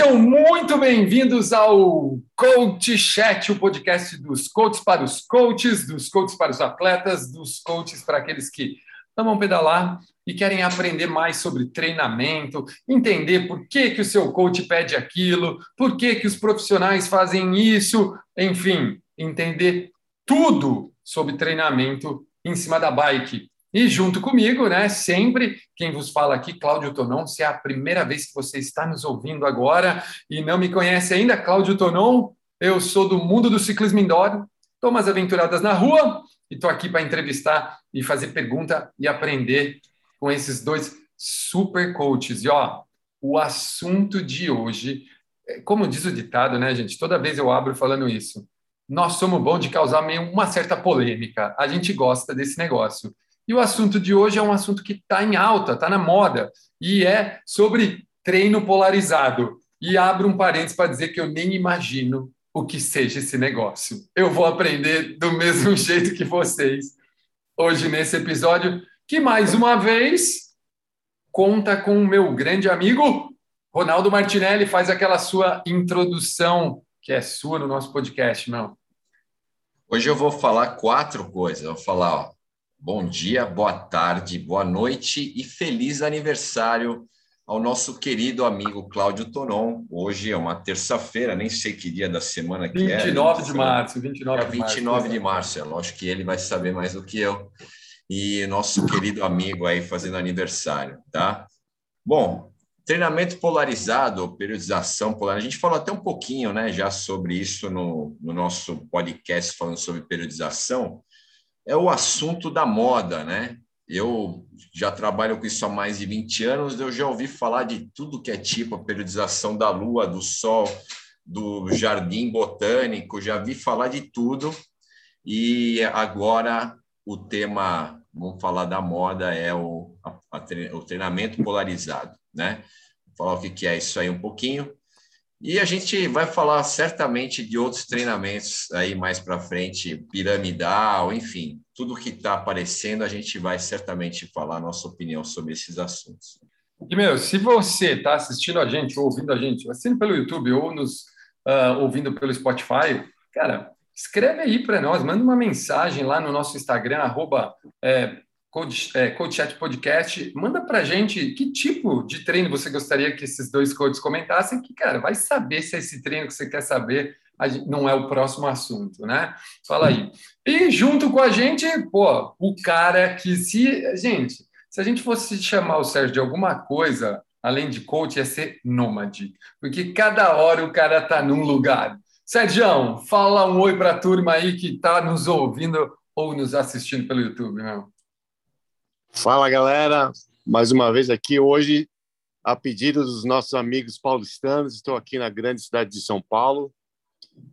Sejam muito bem-vindos ao Coach Chat, o podcast dos coaches para os coaches, dos coaches para os atletas, dos coaches para aqueles que amam pedalar e querem aprender mais sobre treinamento, entender por que, que o seu coach pede aquilo, por que, que os profissionais fazem isso, enfim, entender tudo sobre treinamento em cima da bike. E junto comigo, né, sempre quem vos fala aqui, Cláudio Tonon, se é a primeira vez que você está nos ouvindo agora e não me conhece ainda, Cláudio Tonon, eu sou do mundo do ciclismo indoor, estou umas aventuradas na rua e estou aqui para entrevistar e fazer pergunta e aprender com esses dois super coaches. E ó, o assunto de hoje, é, como diz o ditado, né, gente? Toda vez eu abro falando isso. Nós somos bons de causar meio uma certa polêmica. A gente gosta desse negócio. E o assunto de hoje é um assunto que está em alta, está na moda, e é sobre treino polarizado. E abro um parênteses para dizer que eu nem imagino o que seja esse negócio. Eu vou aprender do mesmo jeito que vocês hoje nesse episódio, que mais uma vez conta com o meu grande amigo Ronaldo Martinelli. Faz aquela sua introdução que é sua no nosso podcast, não? Hoje eu vou falar quatro coisas. Eu vou falar, ó, Bom dia, boa tarde, boa noite e feliz aniversário ao nosso querido amigo Cláudio Tonon. Hoje é uma terça-feira, nem sei que dia da semana que 29 é. 29 de março, 29 é 29 de março. de março, é lógico que ele vai saber mais do que eu. E nosso querido amigo aí fazendo aniversário, tá? Bom, treinamento polarizado, periodização polarizada. A gente falou até um pouquinho, né, já sobre isso no, no nosso podcast falando sobre periodização é o assunto da moda, né? Eu já trabalho com isso há mais de 20 anos, eu já ouvi falar de tudo que é tipo, a periodização da lua, do sol, do jardim botânico, já vi falar de tudo. E agora o tema, vamos falar da moda, é o, a, a, o treinamento polarizado, né? Vou falar o que, que é isso aí um pouquinho. E a gente vai falar certamente de outros treinamentos aí mais para frente, piramidal, enfim, tudo que está aparecendo, a gente vai certamente falar a nossa opinião sobre esses assuntos. E, meu, se você está assistindo a gente, ou ouvindo a gente, assistindo pelo YouTube ou nos uh, ouvindo pelo Spotify, cara, escreve aí para nós, manda uma mensagem lá no nosso Instagram, arroba, é, Coach, é, Chat Podcast, manda para gente que tipo de treino você gostaria que esses dois coaches comentassem, que, cara, vai saber se é esse treino que você quer saber não é o próximo assunto, né? Fala aí. E junto com a gente, pô, o cara que se... Gente, se a gente fosse chamar o Sérgio de alguma coisa, além de coach, ia ser nômade, porque cada hora o cara tá num lugar. Sérgio, fala um oi para a turma aí que está nos ouvindo ou nos assistindo pelo YouTube, meu. Fala galera, mais uma vez aqui hoje, a pedido dos nossos amigos paulistanos, estou aqui na grande cidade de São Paulo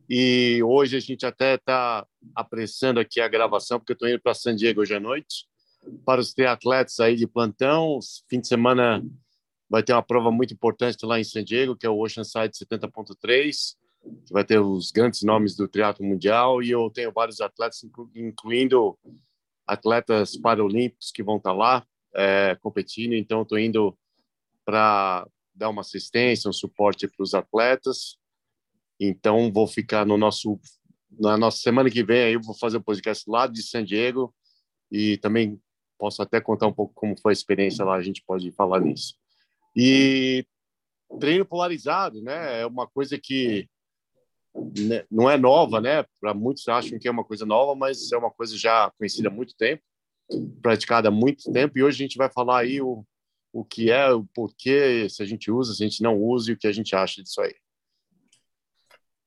e hoje a gente até está apressando aqui a gravação, porque eu estou indo para San Diego hoje à noite, para os triatletas aí de plantão. Fim de semana vai ter uma prova muito importante lá em San Diego, que é o Oceanside 70.3, que vai ter os grandes nomes do triatlo mundial e eu tenho vários atletas, incluindo atletas paralímpicos que vão estar lá é, competindo, então estou indo para dar uma assistência, um suporte para os atletas. Então vou ficar no nosso na nossa semana que vem aí eu vou fazer o um podcast lá de San Diego e também posso até contar um pouco como foi a experiência lá, a gente pode falar nisso. E treino polarizado, né? É uma coisa que não é nova, né? Para muitos acham que é uma coisa nova, mas é uma coisa já conhecida há muito tempo, praticada há muito tempo. E hoje a gente vai falar aí o, o que é, o porquê, se a gente usa, se a gente não usa e o que a gente acha disso aí.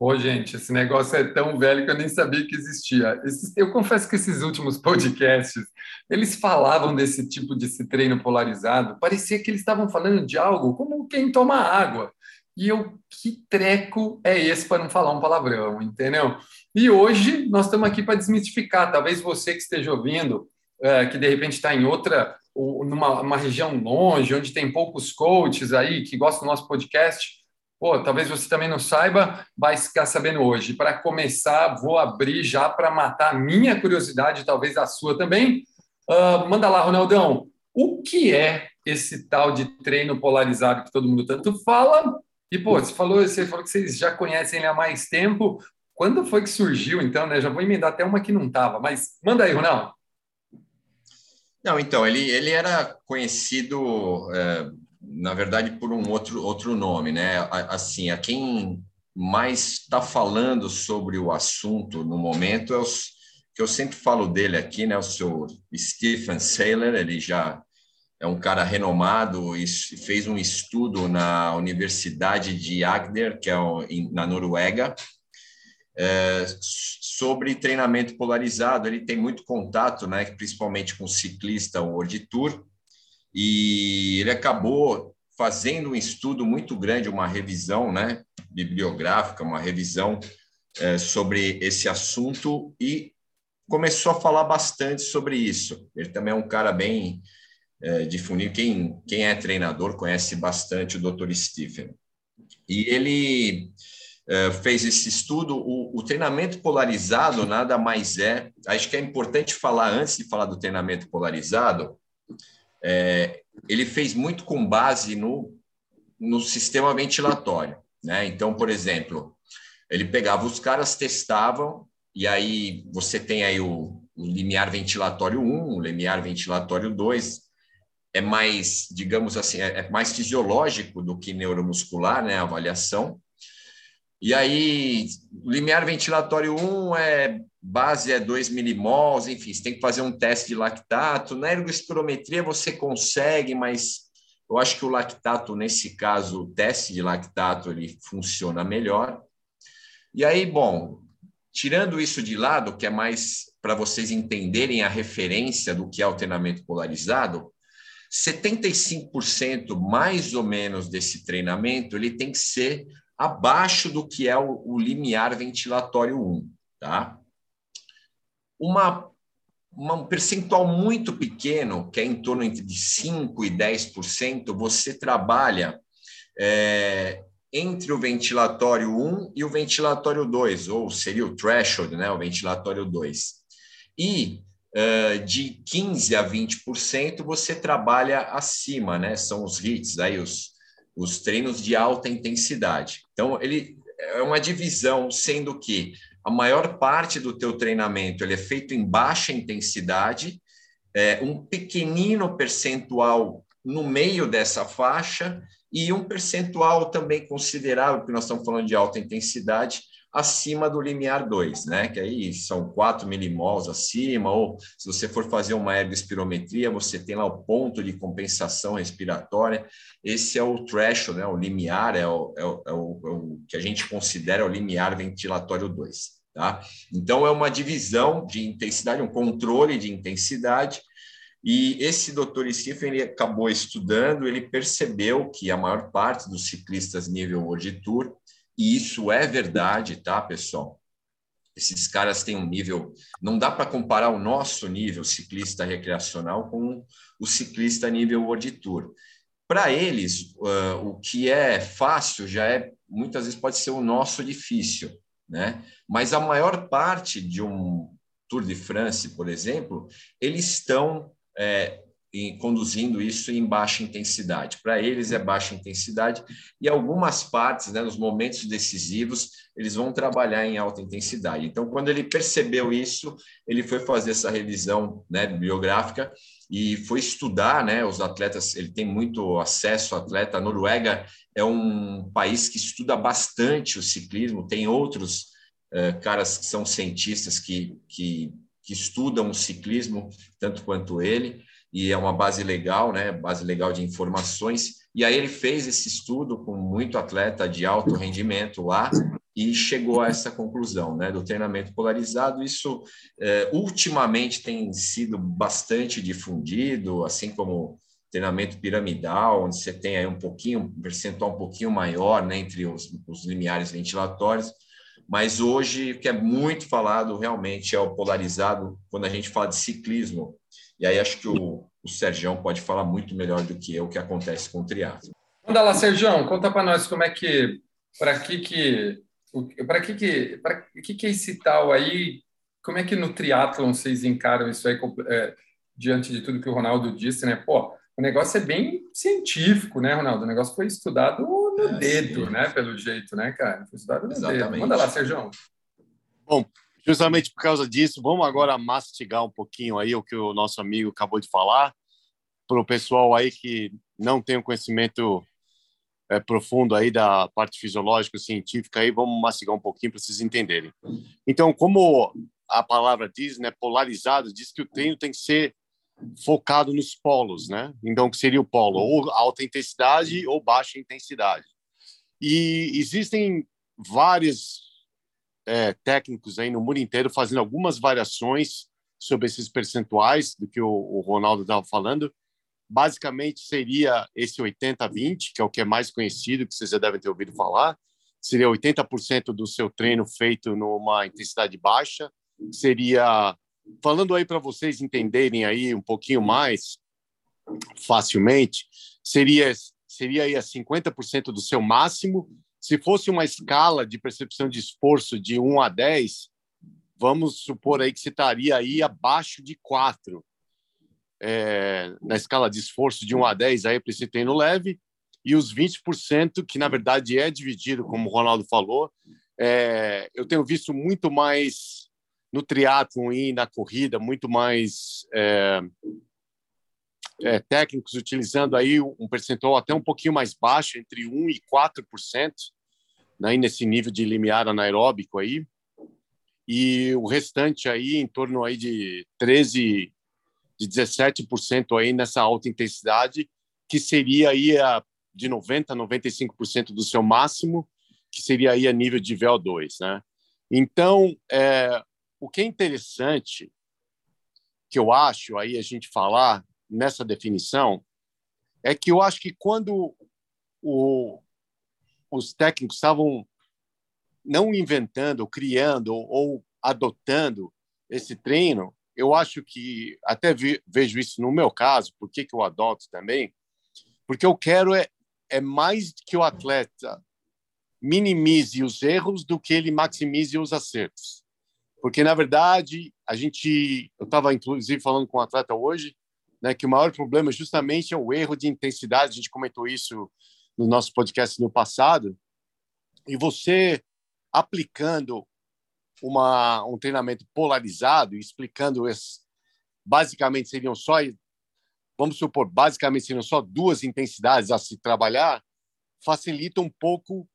Ô, gente, esse negócio é tão velho que eu nem sabia que existia. Eu confesso que esses últimos podcasts, eles falavam desse tipo de treino polarizado, parecia que eles estavam falando de algo como quem toma água. E eu, que treco é esse para não falar um palavrão, entendeu? E hoje nós estamos aqui para desmistificar. Talvez você que esteja ouvindo, é, que de repente está em outra, numa região longe, onde tem poucos coaches aí que gostam do nosso podcast, pô, talvez você também não saiba, vai ficar sabendo hoje. Para começar, vou abrir já para matar a minha curiosidade, talvez a sua também. Uh, manda lá, Ronaldão. O que é esse tal de treino polarizado que todo mundo tanto fala E, pô, você falou, você falou que vocês já conhecem ele há mais tempo. Quando foi que surgiu, então, né? Já vou emendar até uma que não estava, mas manda aí, Ronaldo. Não, então, ele, ele era conhecido, é, na verdade, por um outro, outro nome, né? Assim, a quem mais está falando sobre o assunto no momento é os que eu sempre falo dele aqui, né? O seu Stephen Saylor, ele já é um cara renomado e fez um estudo na Universidade de Agder, que é na Noruega, é, sobre treinamento polarizado. Ele tem muito contato, né, principalmente com ciclista World Tour, e ele acabou fazendo um estudo muito grande, uma revisão né, bibliográfica, uma revisão é, sobre esse assunto e começou a falar bastante sobre isso. Ele também é um cara bem é, difundir. Quem, quem é treinador conhece bastante o Dr. Stephen. E ele é, fez esse estudo. O, o, treinamento polarizado nada mais é. Acho que é importante falar, antes de falar do treinamento polarizado, é, ele fez muito com base no, no sistema ventilatório. Né? Então, por exemplo, ele pegava os caras, testavam, e aí você tem aí o, o limiar ventilatório 1, o limiar ventilatório 2, é mais, digamos assim, é, é mais fisiológico do que neuromuscular, né, a avaliação. E aí, limiar ventilatório 1 é base é 2 milimols, enfim, você tem que fazer um teste de lactato. Na ergospirometria você consegue, mas eu acho que o lactato, nesse caso, o teste de lactato, ele funciona melhor. E aí, bom, tirando isso de lado, que é mais para vocês entenderem a referência do que é o treinamento polarizado, 75% mais ou menos desse treinamento ele tem que ser abaixo do que é o, o limiar ventilatório 1, tá? Uma, uma, um percentual muito pequeno, que é em torno entre 5% e 10%, você trabalha é, entre o ventilatório 1 e o ventilatório 2, ou seria o threshold, né, o ventilatório 2. E de 15% a 20% você trabalha acima, né? São os hits, aí os, os treinos de alta intensidade. Então, ele é uma divisão, sendo que a maior parte do teu treinamento ele é feito em baixa intensidade, é, um pequenino percentual no meio dessa faixa e um percentual também considerável, porque nós estamos falando de alta intensidade, acima do limiar 2, né? Que aí são 4 milimols acima, ou se você for fazer uma ergospirometria, você tem lá o ponto de compensação respiratória. Esse é o threshold, né? O limiar é o, é o, é o, é o que a gente considera o limiar ventilatório 2, tá? Então é uma divisão de intensidade, um controle de intensidade. E esse doutor Stephen ele acabou estudando, ele percebeu que a maior parte dos ciclistas nível World Tour e isso é verdade, tá, pessoal? Esses caras têm um nível. Não dá para comparar o nosso nível ciclista recreacional com o ciclista nível World Tour. Para eles, uh, o que é fácil já é, muitas vezes, pode ser o nosso difícil, né? Mas a maior parte de um Tour de France, por exemplo, eles estão é, conduzindo isso em baixa intensidade. Para eles é baixa intensidade e algumas partes, né, nos momentos decisivos, eles vão trabalhar em alta intensidade. Então, quando ele percebeu isso, ele foi fazer essa revisão né, biográfica e foi estudar, né, os atletas. Ele tem muito acesso ao atleta. A Noruega é um país que estuda bastante o ciclismo. Tem outros uh, caras que são cientistas que, que que estudam o ciclismo tanto quanto ele e é uma base legal, né? Base legal de informações. E aí ele fez esse estudo com muito atleta de alto rendimento lá e chegou a essa conclusão, né? Do treinamento polarizado. Isso é, ultimamente tem sido bastante difundido, assim como treinamento piramidal, onde você tem aí um pouquinho, um percentual um pouquinho maior, né? Entre os, os limiares ventilatórios. Mas hoje o que é muito falado realmente é o polarizado quando a gente fala de ciclismo e aí acho que o, o Sergião pode falar muito melhor do que eu o que acontece com o triatlo. Manda lá, Sergião, conta para nós como é que, para que que, para que que, para que que esse tal aí, como é que no triatlon vocês encaram isso aí é, diante de tudo que o Ronaldo disse, né? Pô, o negócio é bem científico, né, Ronaldo? O negócio foi estudado no é, dedo, sim. né? Pelo jeito, né, cara? Foi estudado no Exatamente. dedo. Manda lá, Sérgio. Bom, justamente por causa disso, vamos agora mastigar um pouquinho aí o que o nosso amigo acabou de falar, para o pessoal aí que não tem o um conhecimento é, profundo aí da parte fisiológica científica aí, vamos mastigar um pouquinho para vocês entenderem. Então, como a palavra diz, né, polarizado, diz que o treino tem que ser focado nos polos, né? Então, que seria o polo ou alta intensidade ou baixa intensidade. E existem vários é, técnicos aí no mundo inteiro fazendo algumas variações sobre esses percentuais do que o, o Ronaldo estava falando. Basicamente seria esse 80-20, que é o que é mais conhecido, que vocês já devem ter ouvido falar. Seria 80% do seu treino feito numa intensidade baixa. Seria falando aí para vocês entenderem aí um pouquinho mais facilmente, seria seria aí a 50% do seu máximo. Se fosse uma escala de percepção de esforço de 1 a 10, vamos supor aí que você estaria aí abaixo de 4. É, na escala de esforço de 1 a 10 aí para esse treino leve, e os 20%, que na verdade é dividido, como o Ronaldo falou, é, eu tenho visto muito mais no triatlon e na corrida muito mais é, é, técnicos utilizando aí um percentual até um pouquinho mais baixo, entre 1 e 4%, né, nesse nível de limiar anaeróbico aí. E o restante aí em torno aí de 13 de 17% aí nessa alta intensidade, que seria aí a, de 90 a 95% do seu máximo, que seria aí a nível de VO2, né? Então, é, o que é interessante, que eu acho aí a gente falar nessa definição, é que eu acho que quando o, os técnicos estavam não inventando, criando ou adotando esse treino, eu acho que até vejo isso no meu caso, por que, que eu adoto também? Porque eu quero é, é mais que o atleta minimize os erros do que ele maximize os acertos porque na verdade a gente, eu estava inclusive falando com um atleta hoje, né, que o maior problema justamente é o erro de intensidade. A gente comentou isso no nosso podcast no passado. E você aplicando uma, um treinamento polarizado, explicando esse, basicamente seriam só, vamos supor, basicamente seriam só duas intensidades a se trabalhar, facilita um pouco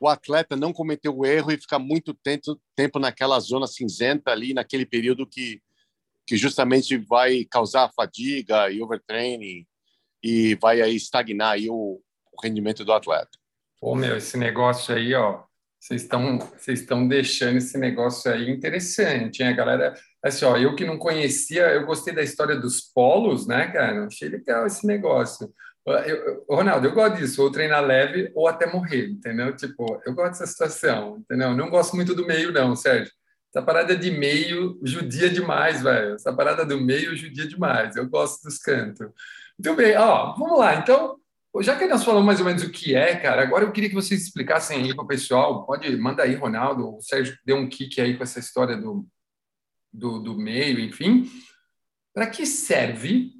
o atleta não cometer o erro e ficar muito tempo, tempo naquela zona cinzenta ali, naquele período que, que justamente vai causar fadiga e overtraining e vai aí estagnar aí o, o rendimento do atleta. Pô, meu, esse negócio aí, ó, vocês estão vocês estão deixando esse negócio aí interessante, hein? Galera, assim, ó, eu que não conhecia, eu gostei da história dos polos, né, cara? Achei legal esse negócio. Eu, Ronaldo, eu gosto disso, ou treinar leve ou até morrer, entendeu? Tipo, eu gosto dessa situação, entendeu? Não gosto muito do meio, não, Sérgio. Essa parada de meio judia demais, velho. Essa parada do meio judia demais. Eu gosto dos cantos. Muito bem, ó, vamos lá. Então, já que nós falamos mais ou menos o que é, cara, agora eu queria que vocês explicassem aí para o pessoal. Pode, manda aí, Ronaldo. O Sérgio deu um kick aí com essa história do, do, do meio, enfim. Para que serve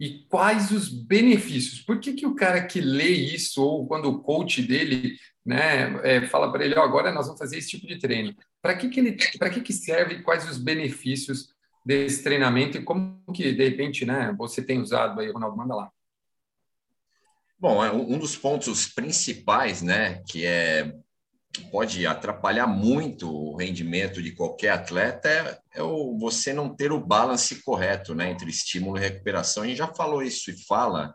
e quais os benefícios? Por que, que o cara que lê isso, ou quando o coach dele né, é, fala para ele, oh, agora nós vamos fazer esse tipo de treino, para que, que, ele, que, que serve quais os benefícios desse treinamento e como que, de repente, né, você tem usado aí, Ronaldo, manda lá. Bom, é um dos pontos principais, né, que é pode atrapalhar muito o rendimento de qualquer atleta é, é o, você não ter o balance correto né, entre estímulo e recuperação. A gente já falou isso e fala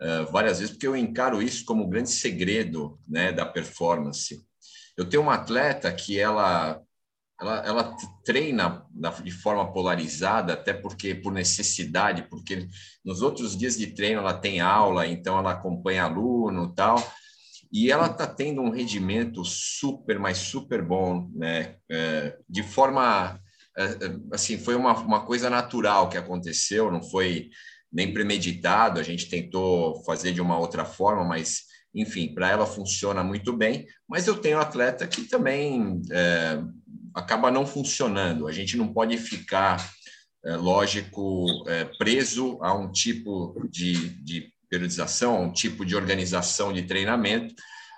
uh, várias vezes, porque eu encaro isso como um grande segredo né, da performance. Eu tenho uma atleta que ela, ela, ela treina de forma polarizada, até porque por necessidade, porque nos outros dias de treino ela tem aula, então ela acompanha aluno tal e ela está tendo um rendimento super, mas super bom, né? É, de forma, é, é, assim, foi uma, uma coisa natural que aconteceu, não foi nem premeditado, a gente tentou fazer de uma outra forma, mas, enfim, para ela funciona muito bem, mas eu tenho atleta que também é, acaba não funcionando, a gente não pode ficar, é, lógico, é, preso a um tipo de, de periodização, um tipo de organização de treinamento.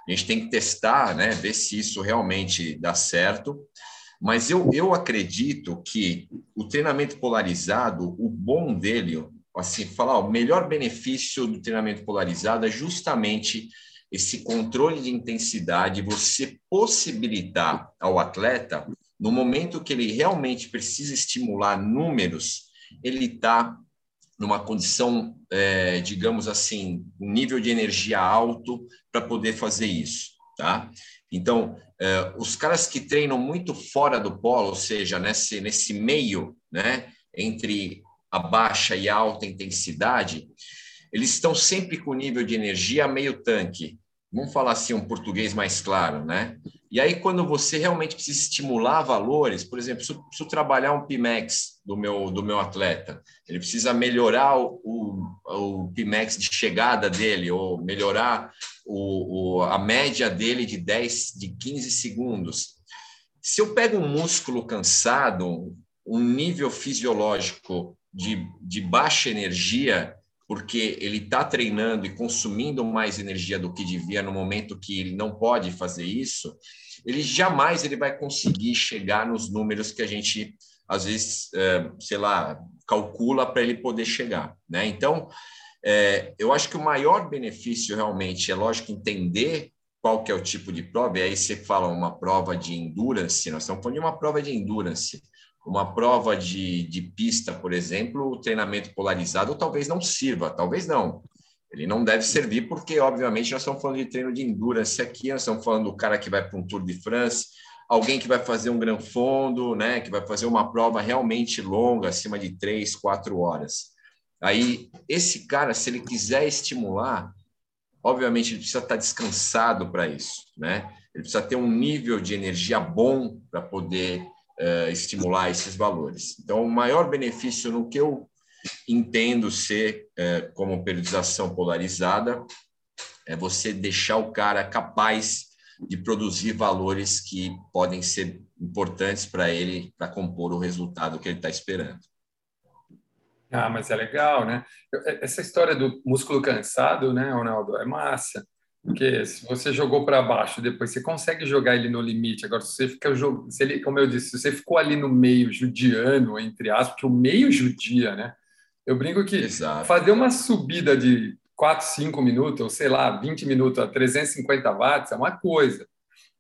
A gente tem que testar, né, ver se isso realmente dá certo. Mas eu, eu acredito que o treinamento polarizado, o bom dele, assim, falar, o melhor benefício do treinamento polarizado é justamente esse controle de intensidade, você possibilitar ao atleta, no momento que ele realmente precisa estimular números, ele está numa condição, é, digamos assim, um nível de energia alto para poder fazer isso, tá? Então, é, os caras que treinam muito fora do polo, ou seja, nesse, nesse meio, né, entre a baixa e a alta intensidade, eles estão sempre com nível de energia meio tanque. Vamos falar assim um português mais claro, né? E aí, quando você realmente precisa estimular valores, por exemplo, se eu preciso trabalhar um PIMEX do meu, do meu atleta, ele precisa melhorar o, o, o PIMEX de chegada dele, ou melhorar o, o, a média dele de 10, de 15 segundos. Se eu pego um músculo cansado, um nível fisiológico de, de baixa energia, porque ele está treinando e consumindo mais energia do que devia no momento que ele não pode fazer isso, ele jamais ele vai conseguir chegar nos números que a gente às vezes, é, sei lá, calcula para ele poder chegar, né? Então, é, eu acho que o maior benefício realmente é, lógico, entender qual que é o tipo de prova, e aí você fala uma prova de endurance, nós estamos falando de uma prova de endurance, uma prova de, de pista, por exemplo, o treinamento polarizado talvez não sirva, talvez não. Ele não deve servir porque, obviamente, nós estamos falando de treino de endurance aqui, nós estamos falando do cara que vai para um Tour de France, alguém que vai fazer um Gran Fondo, né, que vai fazer uma prova realmente longa, acima de três, quatro horas. Aí, esse cara, se ele quiser estimular, obviamente, ele precisa estar descansado para isso, né? Ele precisa ter um nível de energia bom para poder uh, estimular esses valores. Então, o maior benefício no que eu entendo ser uh, como periodização polarizada é você deixar o cara capaz de produzir valores que podem ser importantes para ele para compor o resultado que ele está esperando. Ah, mas é legal, né? Essa história do músculo cansado, né, Ronaldo, é massa. Porque se você jogou para baixo, depois você consegue jogar ele no limite. Agora, se você fica se ele, como eu disse, se você ficou ali no meio judiano, entre aspas, que o meio judia, né? Eu brinco que Exato. fazer uma subida de 4, 5 minutos, ou sei lá, 20 minutos a 350 watts é uma coisa.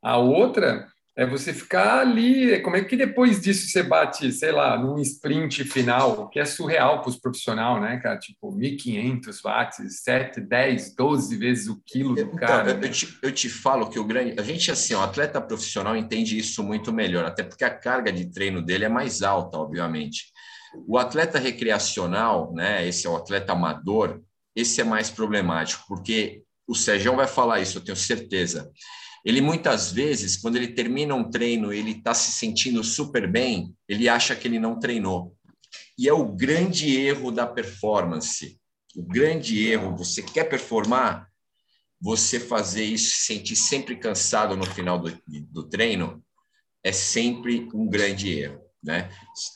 A outra é você ficar ali. Como é que depois disso você bate, sei lá, num sprint final, que é surreal para os profissionais, né, cara? Tipo, 1.500 watts, 7, 10, 12 vezes o quilo do então, cara. Eu, te, eu te falo que o grande. A gente, assim, o atleta profissional entende isso muito melhor, até porque a carga de treino dele é mais alta, obviamente. O atleta recreacional, né, esse é o atleta amador, esse é mais problemático, porque o Sérgio vai falar isso, eu tenho certeza ele muitas vezes, quando ele termina um treino, ele está se sentindo super bem, ele acha que ele não treinou. E é o grande erro da performance. O grande erro, você quer performar, você fazer isso, se sentir sempre cansado no final do, do treino, é sempre um grande erro. Né?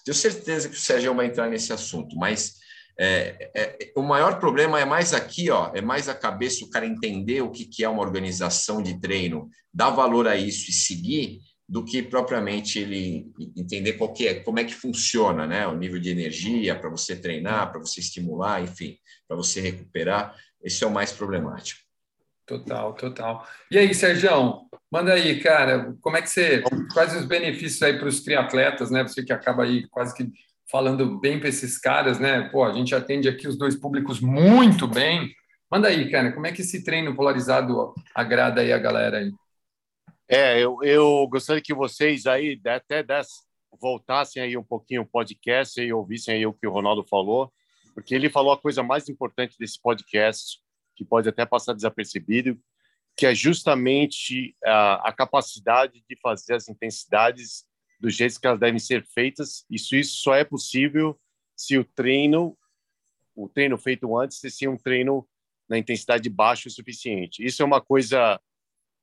Tenho certeza que o Sérgio vai entrar nesse assunto, mas é, é, o maior problema é mais aqui, ó, é mais a cabeça, o cara entender o que, que é uma organização de treino, dar valor a isso e seguir, do que propriamente ele entender qual que é, como é que funciona, né? O nível de energia para você treinar, para você estimular, enfim, para você recuperar. Esse é o mais problemático. Total, total. E aí, Sérgio, manda aí, cara, como é que você. Quais os benefícios aí para os triatletas, né? Você que acaba aí quase que falando bem para esses caras, né? Pô, a gente atende aqui os dois públicos muito bem. Manda aí, cara, como é que esse treino polarizado agrada aí a galera aí? É, eu, eu gostaria que vocês aí até desse, voltassem aí um pouquinho o podcast e ouvissem aí o que o Ronaldo falou, porque ele falou a coisa mais importante desse podcast, que pode até passar desapercebido, que é justamente a, a capacidade de fazer as intensidades do jeito que elas devem ser feitas. Isso, isso só é possível se o treino, o treino feito antes, se um treino na intensidade baixa o suficiente. Isso é uma coisa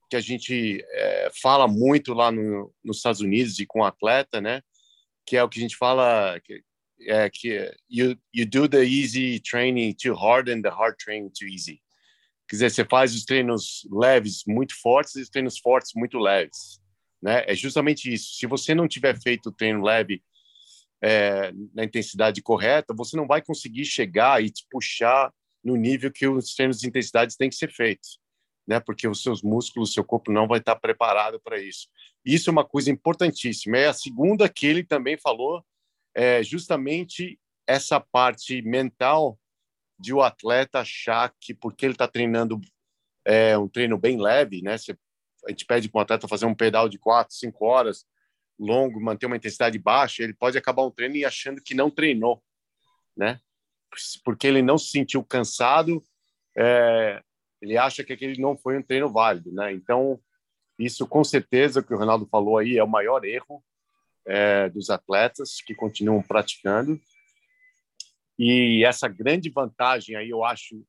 que a gente é, fala muito lá no, nos Estados Unidos e com atleta, né? Que é o que a gente fala que é que you you do the easy training too hard and the hard training too easy. Quer dizer, você faz os treinos leves muito fortes e os treinos fortes muito leves. Né? É justamente isso. Se você não tiver feito o treino leve é, na intensidade correta, você não vai conseguir chegar e te puxar no nível que os treinos de intensidade têm que ser feitos, né? Porque os seus músculos, seu corpo não vai estar preparado para isso. Isso é uma coisa importantíssima. É a segunda que ele também falou, é justamente essa parte mental de o atleta achar que porque ele está treinando é, um treino bem leve, né? Você, a gente pede para um atleta fazer um pedal de quatro, cinco horas, longo, manter uma intensidade baixa, ele pode acabar um treino e achando que não treinou, né? Porque ele não se sentiu cansado, é, ele acha que aquele não foi um treino válido, né? Então, isso com certeza que o Ronaldo falou aí é o maior erro é, dos atletas que continuam praticando. E essa grande vantagem aí, eu acho,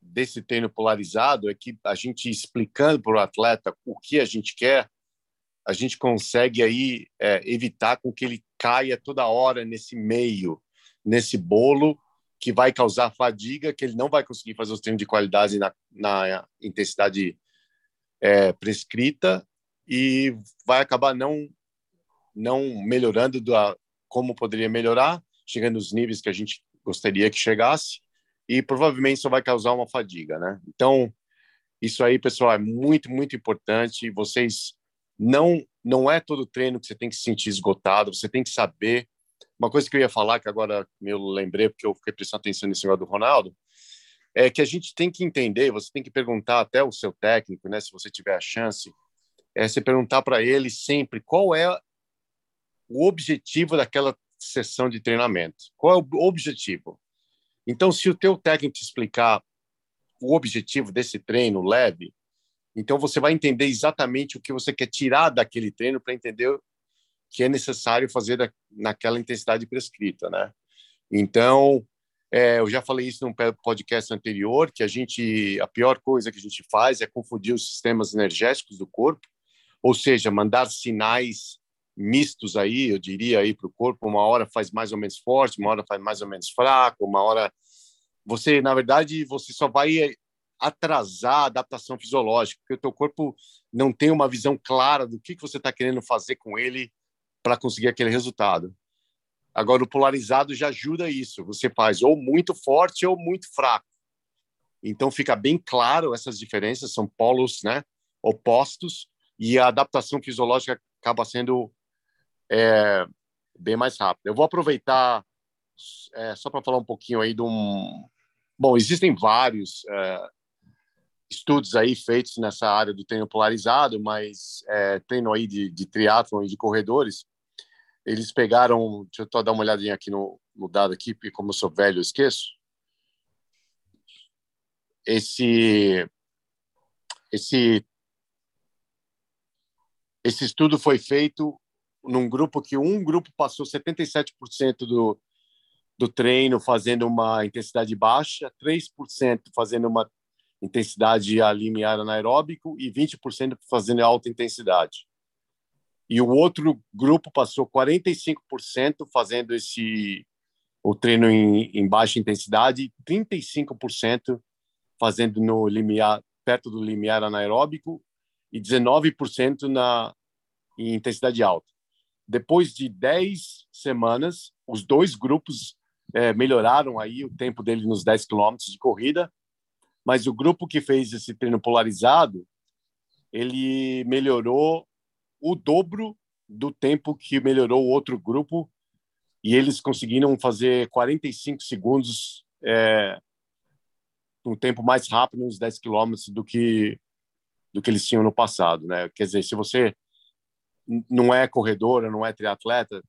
desse treino polarizado é que a gente explicando para o atleta o que a gente quer, a gente consegue aí é, evitar com que ele caia toda hora nesse meio, nesse bolo que vai causar fadiga, que ele não vai conseguir fazer os treinos de qualidade na, na intensidade é, prescrita e vai acabar não não melhorando da como poderia melhorar, chegando nos níveis que a gente gostaria que chegasse e provavelmente só vai causar uma fadiga, né? Então, isso aí, pessoal, é muito, muito importante. Vocês não não é todo treino que você tem que se sentir esgotado, você tem que saber. Uma coisa que eu ia falar, que agora eu lembrei, porque eu fiquei prestando atenção nesse negócio do Ronaldo, é que a gente tem que entender, você tem que perguntar até o seu técnico, né, se você tiver a chance, é você perguntar para ele sempre qual é o objetivo daquela sessão de treinamento. Qual é o objetivo? Então, se o teu técnico te explicar o objetivo desse treino leve, então você vai entender exatamente o que você quer tirar daquele treino para entender que é necessário fazer naquela intensidade prescrita, né? Então, é, eu já falei isso num podcast anterior, que a gente, a pior coisa que a gente faz é confundir os sistemas energéticos do corpo, ou seja, mandar sinais mistos aí, eu diria aí para o corpo, uma hora faz mais ou menos forte, uma hora faz mais ou menos fraco, uma hora você, na verdade, você só vai atrasar a adaptação fisiológica, porque o teu corpo não tem uma visão clara do que, que você está querendo fazer com ele para conseguir aquele resultado. Agora, o polarizado já ajuda isso. Você faz ou muito forte ou muito fraco. Então, fica bem claro essas diferenças, são polos né, opostos, e a adaptação fisiológica acaba sendo é, bem mais rápido. Eu vou aproveitar é, só para falar um pouquinho aí de um. Bom, existem vários é, estudos aí feitos nessa área do treino polarizado, mas é, treino aí de, de triatlon e de corredores. Eles pegaram, deixa eu dar uma olhadinha aqui no, no dado aqui, porque como eu sou velho, eu esqueço. Esse esse esse estudo foi feito num grupo que um grupo passou 77% do, do treino fazendo uma intensidade baixa, 3% fazendo uma intensidade limiar anaeróbico e 20% fazendo alta intensidade. E o outro grupo passou 45% fazendo esse o treino em, em baixa intensidade e 35% fazendo no limiar perto do limiar anaeróbico e 19% na em intensidade alta. Depois de 10 semanas, os dois grupos é, melhoraram aí o tempo dele nos 10 quilômetros de corrida, mas o grupo que fez esse treino polarizado, ele melhorou o dobro do tempo que melhorou o outro grupo e eles conseguiram fazer 45 segundos é, um tempo mais rápido nos 10 quilômetros do que do que eles tinham no passado, né? Quer dizer, se você não é corredora, não é triatleta,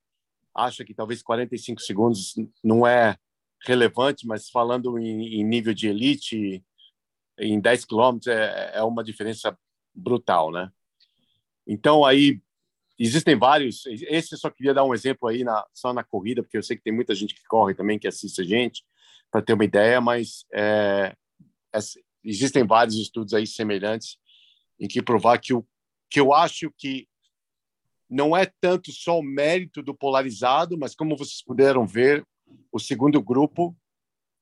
acha que talvez 45 segundos não é relevante, mas falando em, em nível de elite, em 10 quilômetros é, é uma diferença brutal, né? Então aí existem vários. Esse eu só queria dar um exemplo aí na, só na corrida, porque eu sei que tem muita gente que corre também que assiste a gente para ter uma ideia, mas é, é, existem vários estudos aí semelhantes em que provar que o que eu acho que não é tanto só o mérito do polarizado, mas como vocês puderam ver, o segundo grupo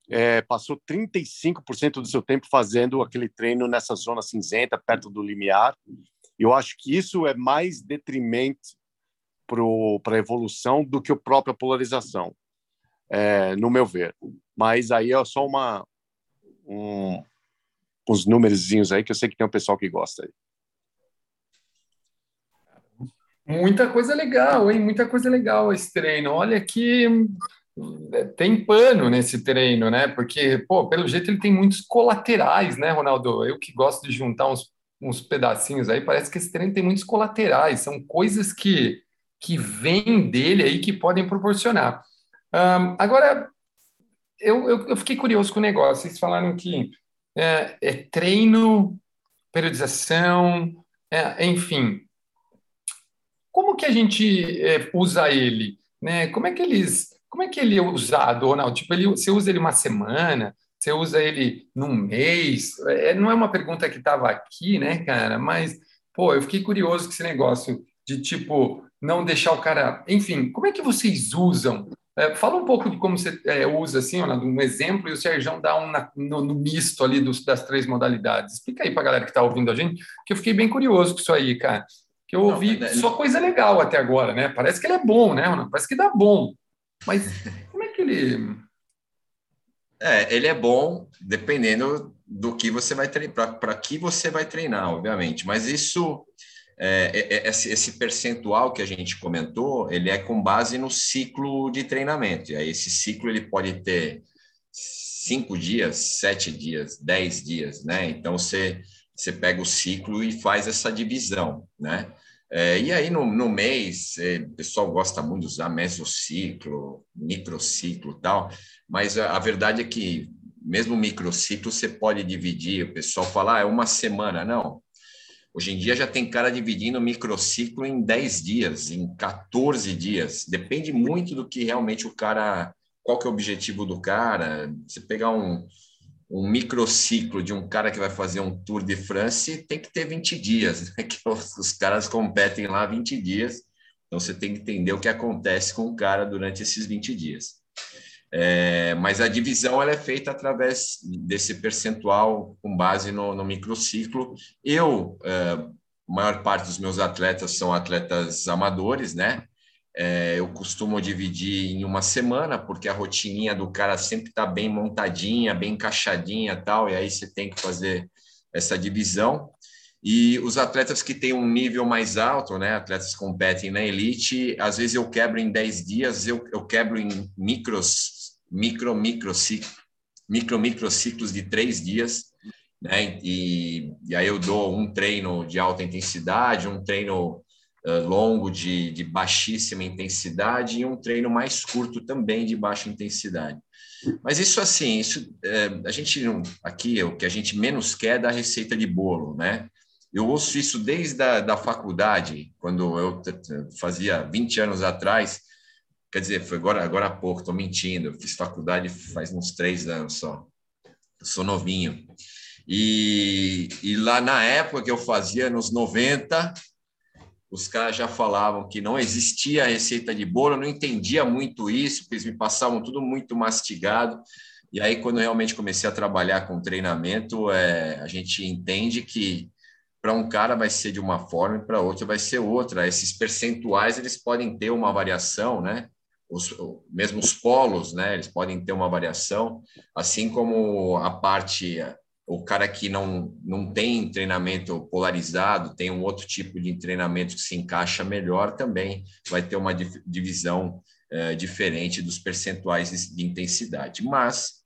é, passou 35% do seu tempo fazendo aquele treino nessa zona cinzenta, perto do limiar. Eu acho que isso é mais detrimento para a evolução do que a própria polarização, é, no meu ver. Mas aí é só uma um, uns númerozinhos aí que eu sei que tem um pessoal que gosta aí. Muita coisa legal, hein? Muita coisa legal esse treino. Olha que é, tem pano nesse treino, né? Porque, pô, pelo jeito ele tem muitos colaterais, né, Ronaldo? Eu que gosto de juntar uns, uns pedacinhos aí, parece que esse treino tem muitos colaterais, são coisas que, que vêm dele aí que podem proporcionar. Um, agora, eu, eu, eu, fiquei curioso com o negócio. Vocês falaram que é, é treino, periodização, é, enfim. Como que a gente é, usa ele? Né? Como é que eles, como é que ele é usado, Ronaldo? Tipo, ele, você usa ele uma semana, você usa ele num mês? É, não é uma pergunta que estava aqui, né, cara? Mas, pô, eu fiquei curioso com esse negócio de tipo não deixar o cara. Enfim, como é que vocês usam é, fala um pouco de como você é, usa, assim, um exemplo, e o Sérgio dá um na, no, no, misto ali dos, das três modalidades. Explica aí para a galera que está ouvindo a gente, que eu fiquei bem curioso com isso aí, cara. Que eu ouvi Não, só coisa legal até agora, né? Parece que ele é bom, né? Parece que dá bom. Mas como é que ele. É, ele é bom dependendo do que você vai treinar, para que você vai treinar, obviamente. Mas isso é, é, é, esse, esse, percentual que a gente comentou, ele é com base no ciclo de treinamento. E aí esse ciclo ele pode ter cinco dias, sete dias, dez dias, né? Então você você pega o ciclo e faz essa divisão, né? É, e aí no, no mês é, o pessoal gosta muito de usar mesociclo, microciclo, tal. Mas a, a verdade é que mesmo microciclo você pode dividir. O pessoal fala, ah, é uma semana, não Hoje em dia já tem cara dividindo microciclo em 10 dias, em 14 dias. Depende muito do que realmente o cara. Qual que é o objetivo do cara? Você pegar um, um microciclo de um cara que vai fazer um Tour de France, tem que ter 20 dias, né? que os, os caras competem lá 20 dias. Então você tem que entender o que acontece com o cara durante esses 20 dias. É, mas a divisão ela é feita através desse percentual com base no, no microciclo. Eu, é, maior parte dos meus atletas são atletas amadores, né? É, eu costumo dividir em uma semana, porque a rotininha do cara sempre está bem montadinha, bem encaixadinha tal, e aí você tem que fazer essa divisão. E os atletas que têm um nível mais alto, né, atletas que competem na elite, às vezes eu quebro em 10 dias, eu, eu quebro em micros micro, micro, micro, micro ciclos de três dias, né? E, e aí eu dou um treino de alta intensidade, um treino longo de, de baixíssima intensidade e um treino mais curto também de baixa intensidade. Mas isso assim, isso é, a gente aqui o que a gente menos quer é da receita de bolo, né? Eu ouço isso desde a da faculdade, quando eu fazia 20 anos atrás, Quer dizer, foi agora, agora há pouco, estou mentindo. Eu fiz faculdade faz uns três anos só. Sou novinho. E, e lá na época que eu fazia, nos 90, os caras já falavam que não existia receita de bolo, eu não entendia muito isso, porque eles me passavam tudo muito mastigado. E aí, quando realmente comecei a trabalhar com treinamento, é, a gente entende que para um cara vai ser de uma forma e para outro vai ser outra. Esses percentuais eles podem ter uma variação, né? os, mesmo os polos, né, eles podem ter uma variação, assim como a parte, o cara que não, não tem treinamento polarizado, tem um outro tipo de treinamento que se encaixa melhor, também vai ter uma divisão é, diferente dos percentuais de intensidade. Mas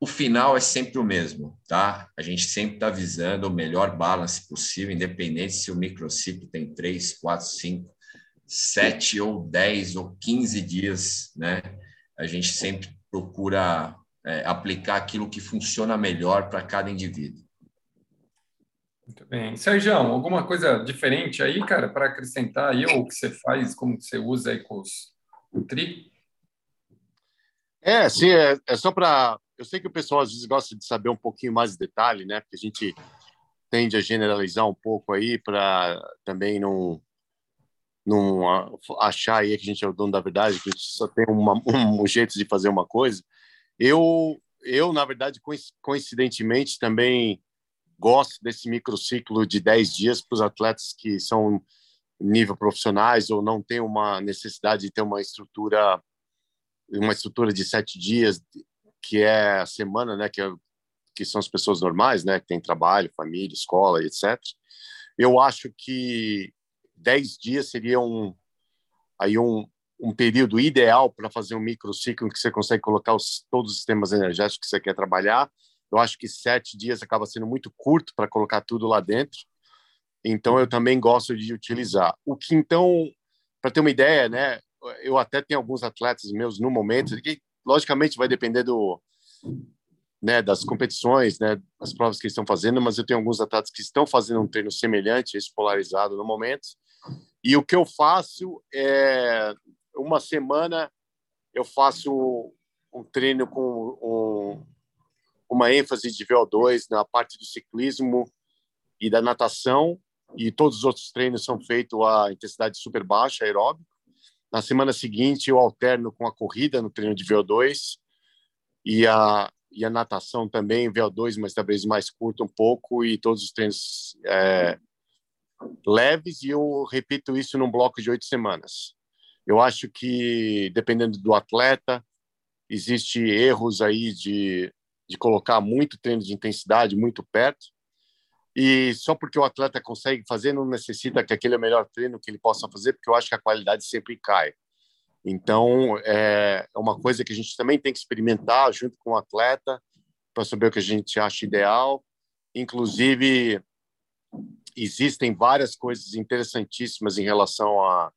o final é sempre o mesmo, tá? A gente sempre está visando o melhor balance possível, independente se o microciclo tem 3, 4, 5, sete ou dez ou quinze dias, né? A gente sempre procura é, aplicar aquilo que funciona melhor para cada indivíduo. Muito bem. Sérgio, alguma coisa diferente aí, cara, para acrescentar aí, ou o que você faz, como você usa aí com os o tri? É, sim, é, é só para. Eu sei que o pessoal às vezes gosta de saber um pouquinho mais de detalhe, né? Porque a gente tende a generalizar um pouco aí para também não não achar aí que a gente é o dono da verdade, que a gente só tem uma, um jeito de fazer uma coisa. Eu, eu na verdade, coincidentemente, também gosto desse microciclo de 10 dias para os atletas que são nível profissionais ou não têm uma necessidade de ter uma estrutura uma estrutura de sete dias que é a semana, né, que, é, que são as pessoas normais, né, que tem trabalho, família, escola, etc. Eu acho que dez dias seria um aí um, um período ideal para fazer um microciclo que você consegue colocar os, todos os sistemas energéticos que você quer trabalhar. Eu acho que sete dias acaba sendo muito curto para colocar tudo lá dentro. Então, eu também gosto de utilizar. O que, então, para ter uma ideia, né, eu até tenho alguns atletas meus no momento, que logicamente vai depender do, né, das competições, né, das provas que eles estão fazendo, mas eu tenho alguns atletas que estão fazendo um treino semelhante, esse polarizado no momento. E o que eu faço é uma semana eu faço um treino com um, uma ênfase de VO2 na parte do ciclismo e da natação, e todos os outros treinos são feitos a intensidade super baixa, aeróbico. Na semana seguinte, eu alterno com a corrida no treino de VO2 e a, e a natação também, VO2, mas talvez mais curto um pouco, e todos os treinos é, leves, e eu repito isso num bloco de oito semanas. Eu acho que, dependendo do atleta, existe erros aí de, de colocar muito treino de intensidade muito perto. E só porque o atleta consegue fazer, não necessita que aquele é o melhor treino que ele possa fazer, porque eu acho que a qualidade sempre cai. Então, é, é uma coisa que a gente também tem que experimentar junto com o atleta para saber o que a gente acha ideal. Inclusive, existem várias coisas interessantíssimas em relação a, a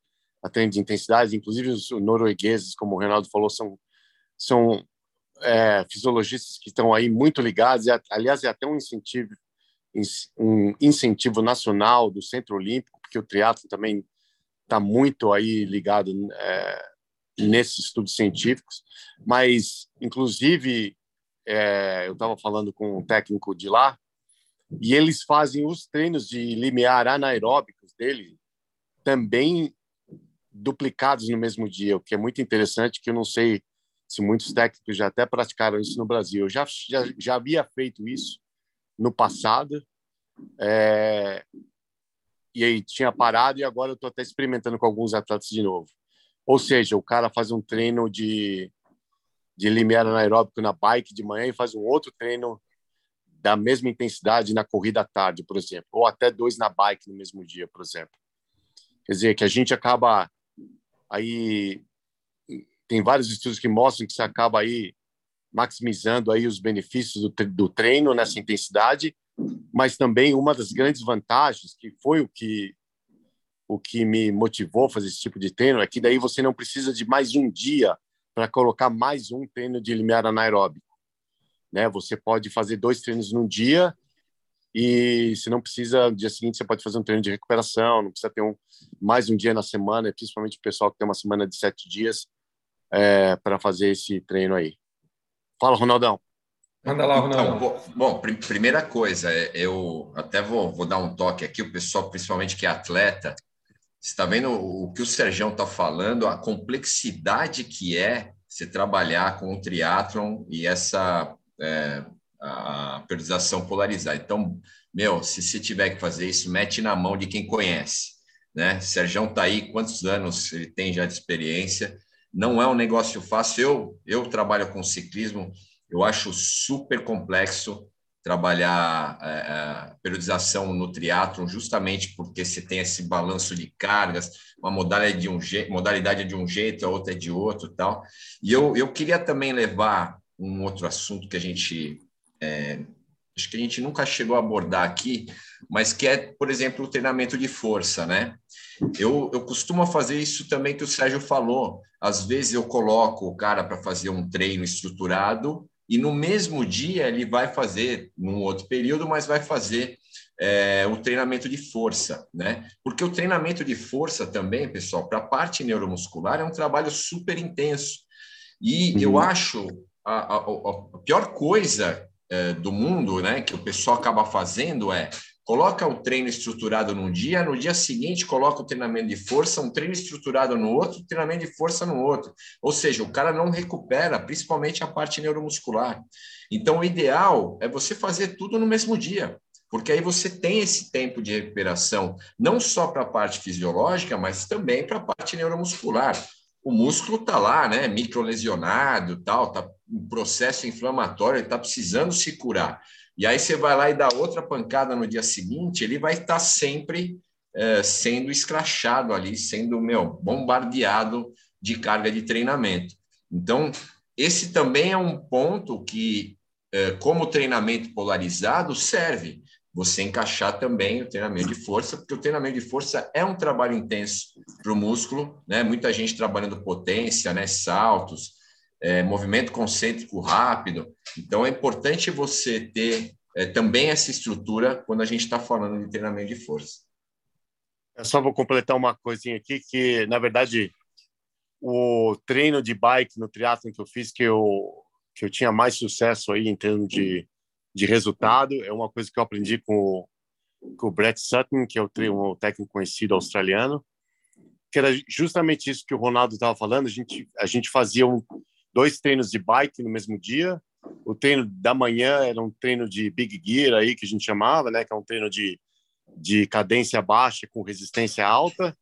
treino de intensidade, inclusive os noruegueses, como o Renato falou, são, são é, fisiologistas que estão aí muito ligados, e, aliás, é até um incentivo, um incentivo nacional do Centro Olímpico, porque o triatlo também está muito aí ligado é, nesses estudos científicos, mas, inclusive, é, eu estava falando com um técnico de lá, e eles fazem os treinos de limiar anaeróbicos dele também duplicados no mesmo dia, o que é muito interessante, que eu não sei se muitos técnicos já até praticaram isso no Brasil. Eu já, já, já havia feito isso no passado, é, e aí tinha parado, e agora eu estou até experimentando com alguns atletas de novo. Ou seja, o cara faz um treino de, de limiar anaeróbico na bike de manhã e faz um outro treino da mesma intensidade na corrida à tarde, por exemplo, ou até dois na bike no mesmo dia, por exemplo. Quer dizer, que a gente acaba aí tem vários estudos que mostram que você acaba aí maximizando aí os benefícios do, do treino nessa intensidade, mas também uma das grandes vantagens que foi o que o que me motivou a fazer esse tipo de treino é que daí você não precisa de mais um dia para colocar mais um treino de limiar anaeróbico, né? Você pode fazer dois treinos num dia e se não precisa, no dia seguinte você pode fazer um treino de recuperação, não precisa ter um, mais um dia na semana, principalmente o pessoal que tem uma semana de sete dias é, para fazer esse treino aí. Fala, Ronaldão. Manda lá, Ronaldão. Então, bom, pr primeira coisa, é, eu até vou, vou dar um toque aqui, o pessoal, principalmente que é atleta, está vendo o que o Sergião está falando, a complexidade que é se trabalhar com o triatlon e essa é, a periodização polarizada. Então, meu, se você tiver que fazer isso, mete na mão de quem conhece, né? Sérgio está aí, quantos anos ele tem já de experiência? Não é um negócio fácil. Eu, eu trabalho com ciclismo, eu acho super complexo trabalhar é, é periodização no triatlo, justamente porque você tem esse balanço de cargas, uma modalidade de um jeito, modalidade de um jeito, a outra é de outro, tal. E eu, eu queria também levar um outro assunto que a gente é, acho que a gente nunca chegou a abordar aqui, mas que é, por exemplo, o treinamento de força, né? Eu, eu costumo fazer isso também que o Sérgio falou. Às vezes eu coloco o cara para fazer um treino estruturado e no mesmo dia ele vai fazer, num outro período, mas vai fazer é, o treinamento de força, né? Porque o treinamento de força também, pessoal, para a parte neuromuscular é um trabalho super intenso. E uhum. eu acho a, a, a pior coisa é, do mundo, né, que o pessoal acaba fazendo é coloca o treino estruturado num dia, no dia seguinte coloca o treinamento de força, um treino estruturado no outro, treinamento de força no outro. Ou seja, o cara não recupera, principalmente a parte neuromuscular. Então, o ideal é você fazer tudo no mesmo dia, porque aí você tem esse tempo de recuperação, não só para a parte fisiológica, mas também para a parte neuromuscular. O músculo está lá, né, microlesionado, tal, tá um processo inflamatório, ele está precisando se curar. E aí você vai lá e dá outra pancada no dia seguinte, ele vai estar sempre é, sendo escrachado ali, sendo meu bombardeado de carga de treinamento. Então, esse também é um ponto que, é, como treinamento polarizado, serve você encaixar também o treinamento de força, porque o treinamento de força é um trabalho intenso para o músculo, né? Muita gente trabalhando potência, né? Saltos, é, movimento concêntrico rápido. Então, é importante você ter é, também essa estrutura quando a gente está falando de treinamento de força. Eu só vou completar uma coisinha aqui, que, na verdade, o treino de bike no triatlo que eu fiz, que eu, que eu tinha mais sucesso aí em termos de, de resultado, é uma coisa que eu aprendi com, com o Brett Sutton, que é o treino, um técnico conhecido australiano, que era justamente isso que o Ronaldo estava falando, a gente, a gente fazia um, dois treinos de bike no mesmo dia. O treino da manhã era um treino de big gear aí que a gente chamava, né, que é um treino de de cadência baixa com resistência alta.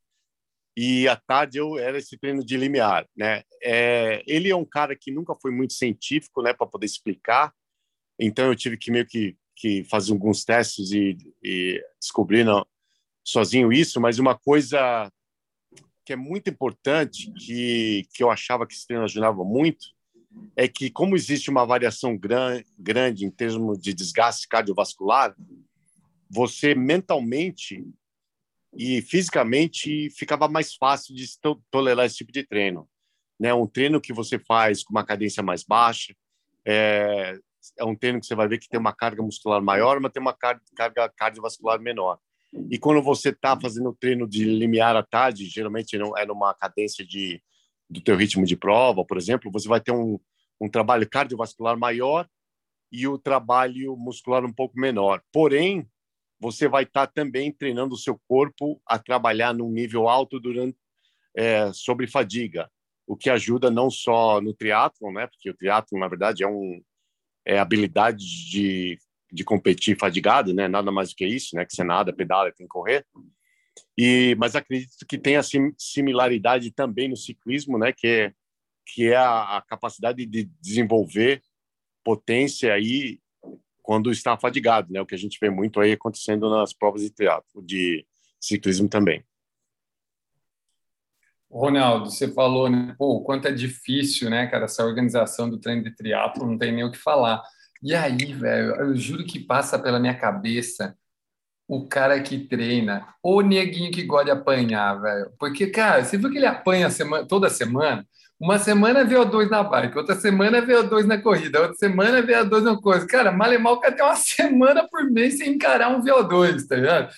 E à tarde eu era esse treino de limiar, né? É, ele é um cara que nunca foi muito científico, né, para poder explicar. Então eu tive que meio que que fazer alguns testes e, e descobrir não, sozinho isso, mas uma coisa que é muito importante, que, que eu achava que esse treino ajudava muito, é que como existe uma variação gran, grande em termos de desgaste cardiovascular, você mentalmente e fisicamente ficava mais fácil de tolerar esse tipo de treino. Né? Um treino que você faz com uma cadência mais baixa, é, é um treino que você vai ver que tem uma carga muscular maior, mas tem uma carga cardiovascular menor. E quando você está fazendo treino de limiar à tarde, geralmente é numa cadência de, do teu ritmo de prova, por exemplo, você vai ter um, um trabalho cardiovascular maior e o trabalho muscular um pouco menor. Porém, você vai estar tá também treinando o seu corpo a trabalhar num nível alto durante é, sobre fadiga, o que ajuda não só no triatlo, né? Porque o triatlo na verdade é um é habilidade de de competir fadigado, né? Nada mais do que isso, né? Que você nada, pedala, tem que correr. E mas acredito que tem a similaridade também no ciclismo, né? Que é que é a, a capacidade de desenvolver potência aí quando está fadigado, né? O que a gente vê muito aí acontecendo nas provas de teatro, de ciclismo também. Ronaldo, você falou, né? Pô, o quanto é difícil, né, cara, essa organização do treino de triatlo, não tem nem o que falar. E aí, velho, eu juro que passa pela minha cabeça o cara que treina, o neguinho que gosta de apanhar, velho. Porque, cara, você viu que ele apanha semana, toda semana? Uma semana é VO2 na bike, outra semana é VO2 na corrida, outra semana é VO2 na coisa. Cara, mal e mal, cara tem uma semana por mês sem encarar um VO2, tá ligado?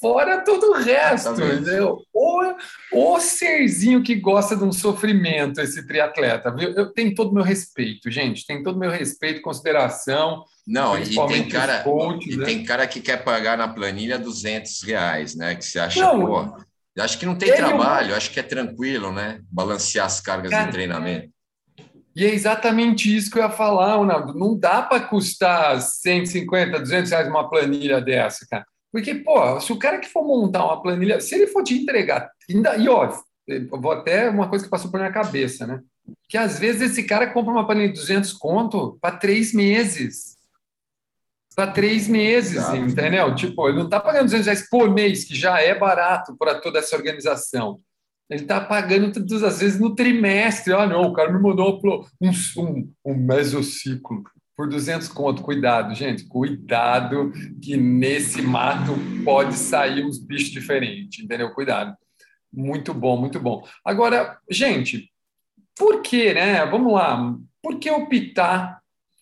Fora todo o resto, entendeu? O, o serzinho que gosta de um sofrimento, esse triatleta. Viu? Eu tenho todo o meu respeito, gente. Tem todo o meu respeito, consideração. Não, e tem cara, coaches, e né? tem cara que quer pagar na planilha 200 reais, né? Que você acha, não, pô, acho que não tem trabalho, acho que é tranquilo, né? Balancear as cargas cara, de treinamento. E é exatamente isso que eu ia falar, Ronaldo. Não dá para custar 150, 200 reais uma planilha dessa, cara. Porque, pô, se o cara que for montar uma planilha, se ele for te entregar, ainda, e ó, vou até uma coisa que passou por minha cabeça, né? Que às vezes esse cara compra uma planilha de 200 conto para três meses. Para três meses, entendeu? Tipo, ele não está pagando 200 reais por mês, que já é barato para toda essa organização. Ele está pagando, às vezes, no trimestre. Ah, não, o cara me mandou um, um, um mesociclo por 200 conto. Cuidado, gente, cuidado que nesse mato pode sair uns bichos diferentes, entendeu? Cuidado. Muito bom, muito bom. Agora, gente, por que, né? Vamos lá. Por que optar?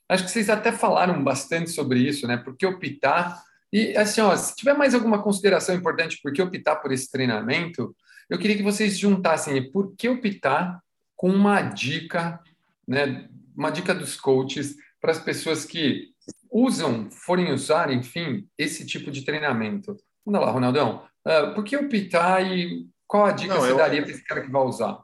Acho que vocês até falaram bastante sobre isso, né? Por que optar? E assim, ó, se tiver mais alguma consideração importante por que optar por esse treinamento, eu queria que vocês juntassem por que optar com uma dica, né? Uma dica dos coaches para as pessoas que usam, forem usar, enfim, esse tipo de treinamento. Vamos lá, Ronaldão. Uh, por que optar e qual a dica Não, você eu, daria para esse cara que vai usar?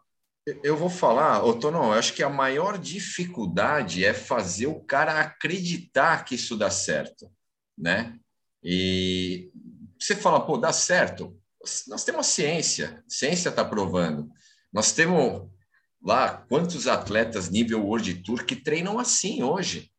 Eu vou falar, Otono, eu acho que a maior dificuldade é fazer o cara acreditar que isso dá certo, né? E você fala, pô, dá certo. Nós temos ciência, ciência está provando. Nós temos lá quantos atletas nível World Tour que treinam assim hoje,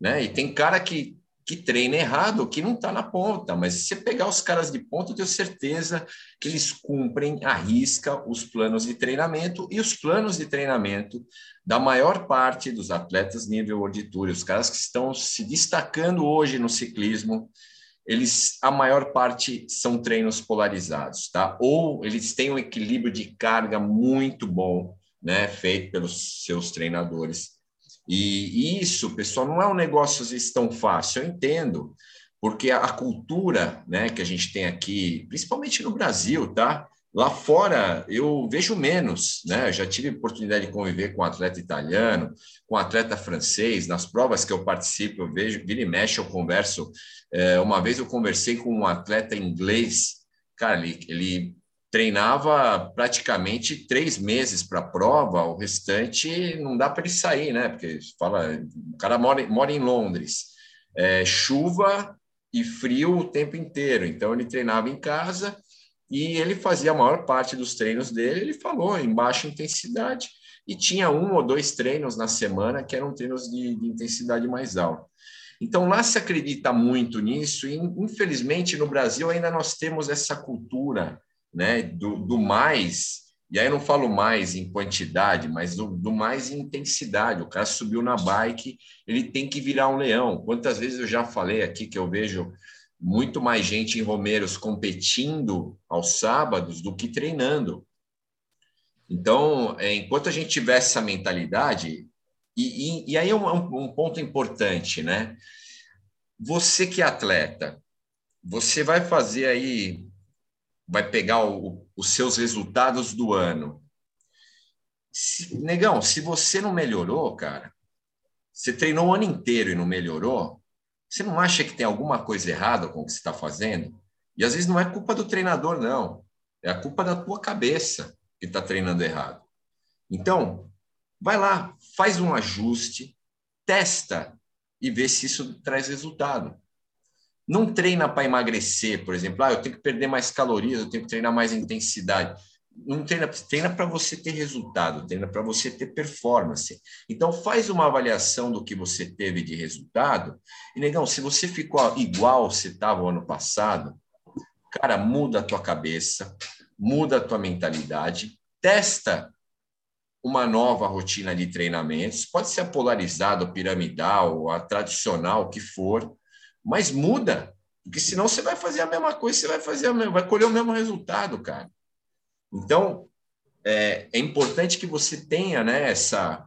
né? E tem cara que que treina errado, que não está na ponta, mas se você pegar os caras de ponta, eu tenho certeza que eles cumprem à risca os planos de treinamento e os planos de treinamento da maior parte dos atletas nível Tour, os caras que estão se destacando hoje no ciclismo, eles a maior parte são treinos polarizados, tá? Ou eles têm um equilíbrio de carga muito bom, né, feito pelos seus treinadores e isso, pessoal, não é um negócio tão fácil, eu entendo, porque a cultura né, que a gente tem aqui, principalmente no Brasil, tá? Lá fora eu vejo menos, né? Eu já tive oportunidade de conviver com um atleta italiano, com um atleta francês, nas provas que eu participo, eu vejo, vira e mexe, eu converso. É, uma vez eu conversei com um atleta inglês, cara, ele, ele treinava praticamente três meses para a prova, o restante não dá para ele sair, né? Porque fala, o cara mora, mora em Londres, é, chuva e frio o tempo inteiro, então ele treinava em casa e ele fazia a maior parte dos treinos dele, ele falou, em baixa intensidade, e tinha um ou dois treinos na semana que eram treinos de, de intensidade mais alta. Então, lá se acredita muito nisso, e infelizmente no Brasil ainda nós temos essa cultura né, do, do mais, e aí eu não falo mais em quantidade, mas do, do, mais em intensidade. O cara subiu na bike, ele tem que virar um leão. Quantas vezes eu já falei aqui que eu vejo muito mais gente em Romeiros competindo aos sábados do que treinando. Então, é, enquanto a gente tiver essa mentalidade, e, e, e aí é um, um ponto importante, né? Você que é atleta, você vai fazer aí vai pegar o, os seus resultados do ano. Se, negão, se você não melhorou, cara, você treinou o ano inteiro e não melhorou, você não acha que tem alguma coisa errada com o que você está fazendo? E às vezes não é culpa do treinador, não. É a culpa da tua cabeça que está treinando errado. Então, vai lá, faz um ajuste, testa e vê se isso traz resultado não treina para emagrecer, por exemplo, ah, eu tenho que perder mais calorias, eu tenho que treinar mais intensidade. Não treina, treina para você ter resultado, treina para você ter performance. Então faz uma avaliação do que você teve de resultado. E negão, se você ficou igual você estava o ano passado, cara, muda a tua cabeça, muda a tua mentalidade, testa uma nova rotina de treinamentos, pode ser a polarizada, a piramidal, a tradicional, o que for mas muda, porque senão você vai fazer a mesma coisa, você vai fazer mesma, vai colher o mesmo resultado, cara. Então, é, é importante que você tenha né, essa,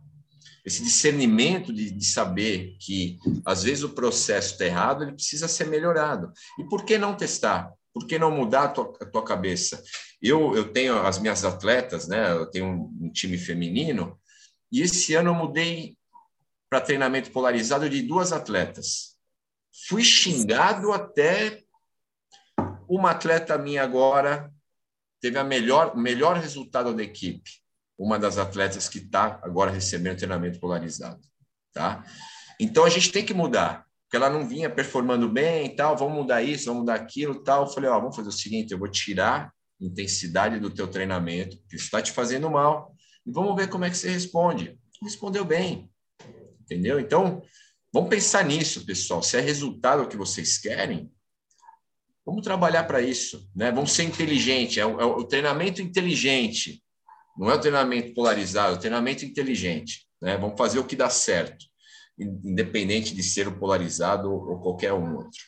esse discernimento de, de, saber que, às vezes, o processo está errado, ele precisa ser melhorado. E por que não testar? Por que não mudar a tua, a tua cabeça? Eu, eu tenho as minhas atletas, né? Eu tenho um, um time feminino, e esse ano eu mudei para treinamento polarizado de duas atletas fui xingado até uma atleta minha agora teve a melhor melhor resultado da equipe. Uma das atletas que está agora recebendo treinamento polarizado tá? Então a gente tem que mudar porque ela não vinha performando bem e tal vamos mudar isso vamos mudar aquilo tal. Eu falei ó vamos fazer o seguinte eu vou tirar intensidade do teu treinamento que está te fazendo mal e vamos ver como é que você responde. Respondeu bem entendeu? Então Vamos pensar nisso, pessoal. Se é resultado que vocês querem, vamos trabalhar para isso. Né? Vamos ser inteligentes. É o, é o, treinamento inteligente. Não é o treinamento polarizado, é o treinamento inteligente. Né? Vamos fazer o que dá certo, independente de ser o polarizado ou qualquer um outro.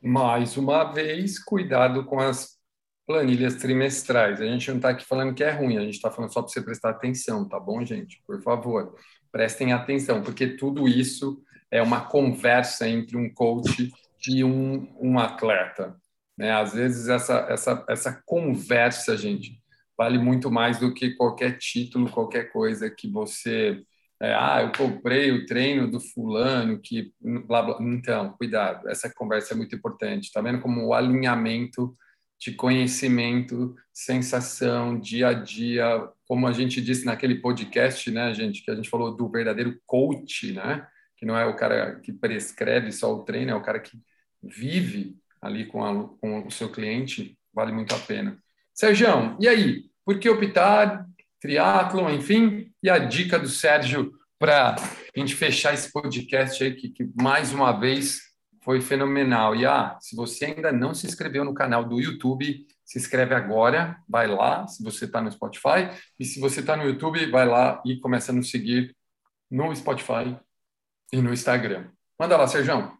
Mais uma vez, cuidado com as planilhas trimestrais. A gente não está aqui falando que é ruim, a gente está falando só para você prestar atenção, tá bom, gente? Por favor prestem atenção, porque tudo isso é uma conversa entre um coach e um, um atleta. Né? Às vezes, essa, essa, essa conversa, gente, vale muito mais do que qualquer título, qualquer coisa que você é, ah, eu comprei o treino do fulano que blá, blá. então cuidado, essa conversa é muito importante. Tá vendo como o alinhamento de conhecimento, sensação, dia a dia, como a gente disse naquele podcast, né, gente, que a gente falou do verdadeiro coach, né, que não é o cara que prescreve só o treino, é o cara que vive ali com, a, com o seu cliente, vale muito a pena. Sérgio, e aí? Por que optar triatlon, enfim? E a dica do Sérgio para a gente fechar esse podcast aí, que, que mais uma vez foi fenomenal. E ah, se você ainda não se inscreveu no canal do YouTube, se inscreve agora, vai lá, se você está no Spotify. E se você está no YouTube, vai lá e começa a nos seguir no Spotify e no Instagram. Manda lá, Sérgio.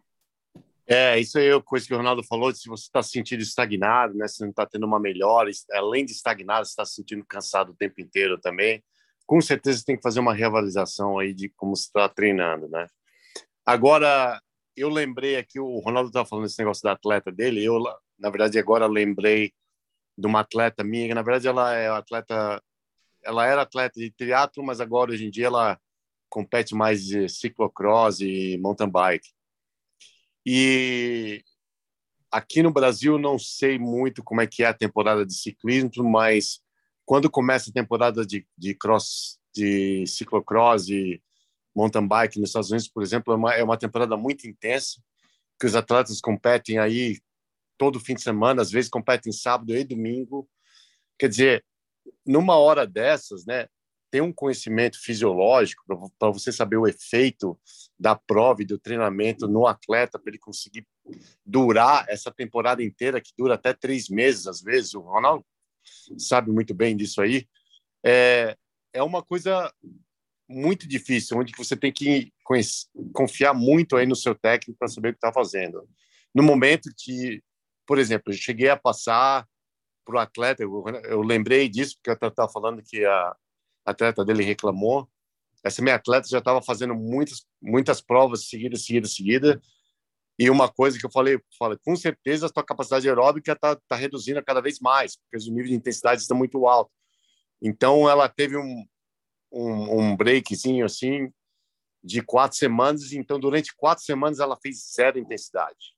É, isso aí coisa que o Ronaldo falou, se você está se sentindo estagnado, né, se não está tendo uma melhora, além de estagnado, você está se sentindo cansado o tempo inteiro também, com certeza tem que fazer uma reavaliação aí de como você está treinando, né? Agora, eu lembrei aqui, o Ronaldo estava falando esse negócio da atleta dele, eu, na verdade, agora lembrei de uma atleta minha, que na verdade ela é atleta, ela era atleta de triatlo, mas agora, hoje em dia, ela compete mais de ciclocross e mountain bike. E aqui no Brasil não sei muito como é que é a temporada de ciclismo, mas quando começa a temporada de, de cross, de ciclocross e mountain bike nos Estados Unidos, por exemplo, é uma, é uma temporada muito intensa, que os atletas competem aí todo fim de semana, às vezes competem sábado e domingo. Quer dizer, numa hora dessas, né, ter um conhecimento fisiológico para você saber o efeito da prova e do treinamento no atleta para ele conseguir durar essa temporada inteira que dura até três meses às vezes o Ronaldo sabe muito bem disso aí é é uma coisa muito difícil onde você tem que confiar muito aí no seu técnico para saber o que está fazendo no momento que por exemplo eu cheguei a passar para o atleta eu, eu lembrei disso porque eu estava falando que a atleta dele reclamou. Essa minha atleta já estava fazendo muitas, muitas provas seguidas, seguidas, seguidas. E uma coisa que eu falei, falei com certeza a tua capacidade aeróbica está tá reduzindo cada vez mais, porque o nível de intensidade está muito alto. Então, ela teve um, um, um breakzinho assim de quatro semanas. Então, durante quatro semanas, ela fez zero intensidade.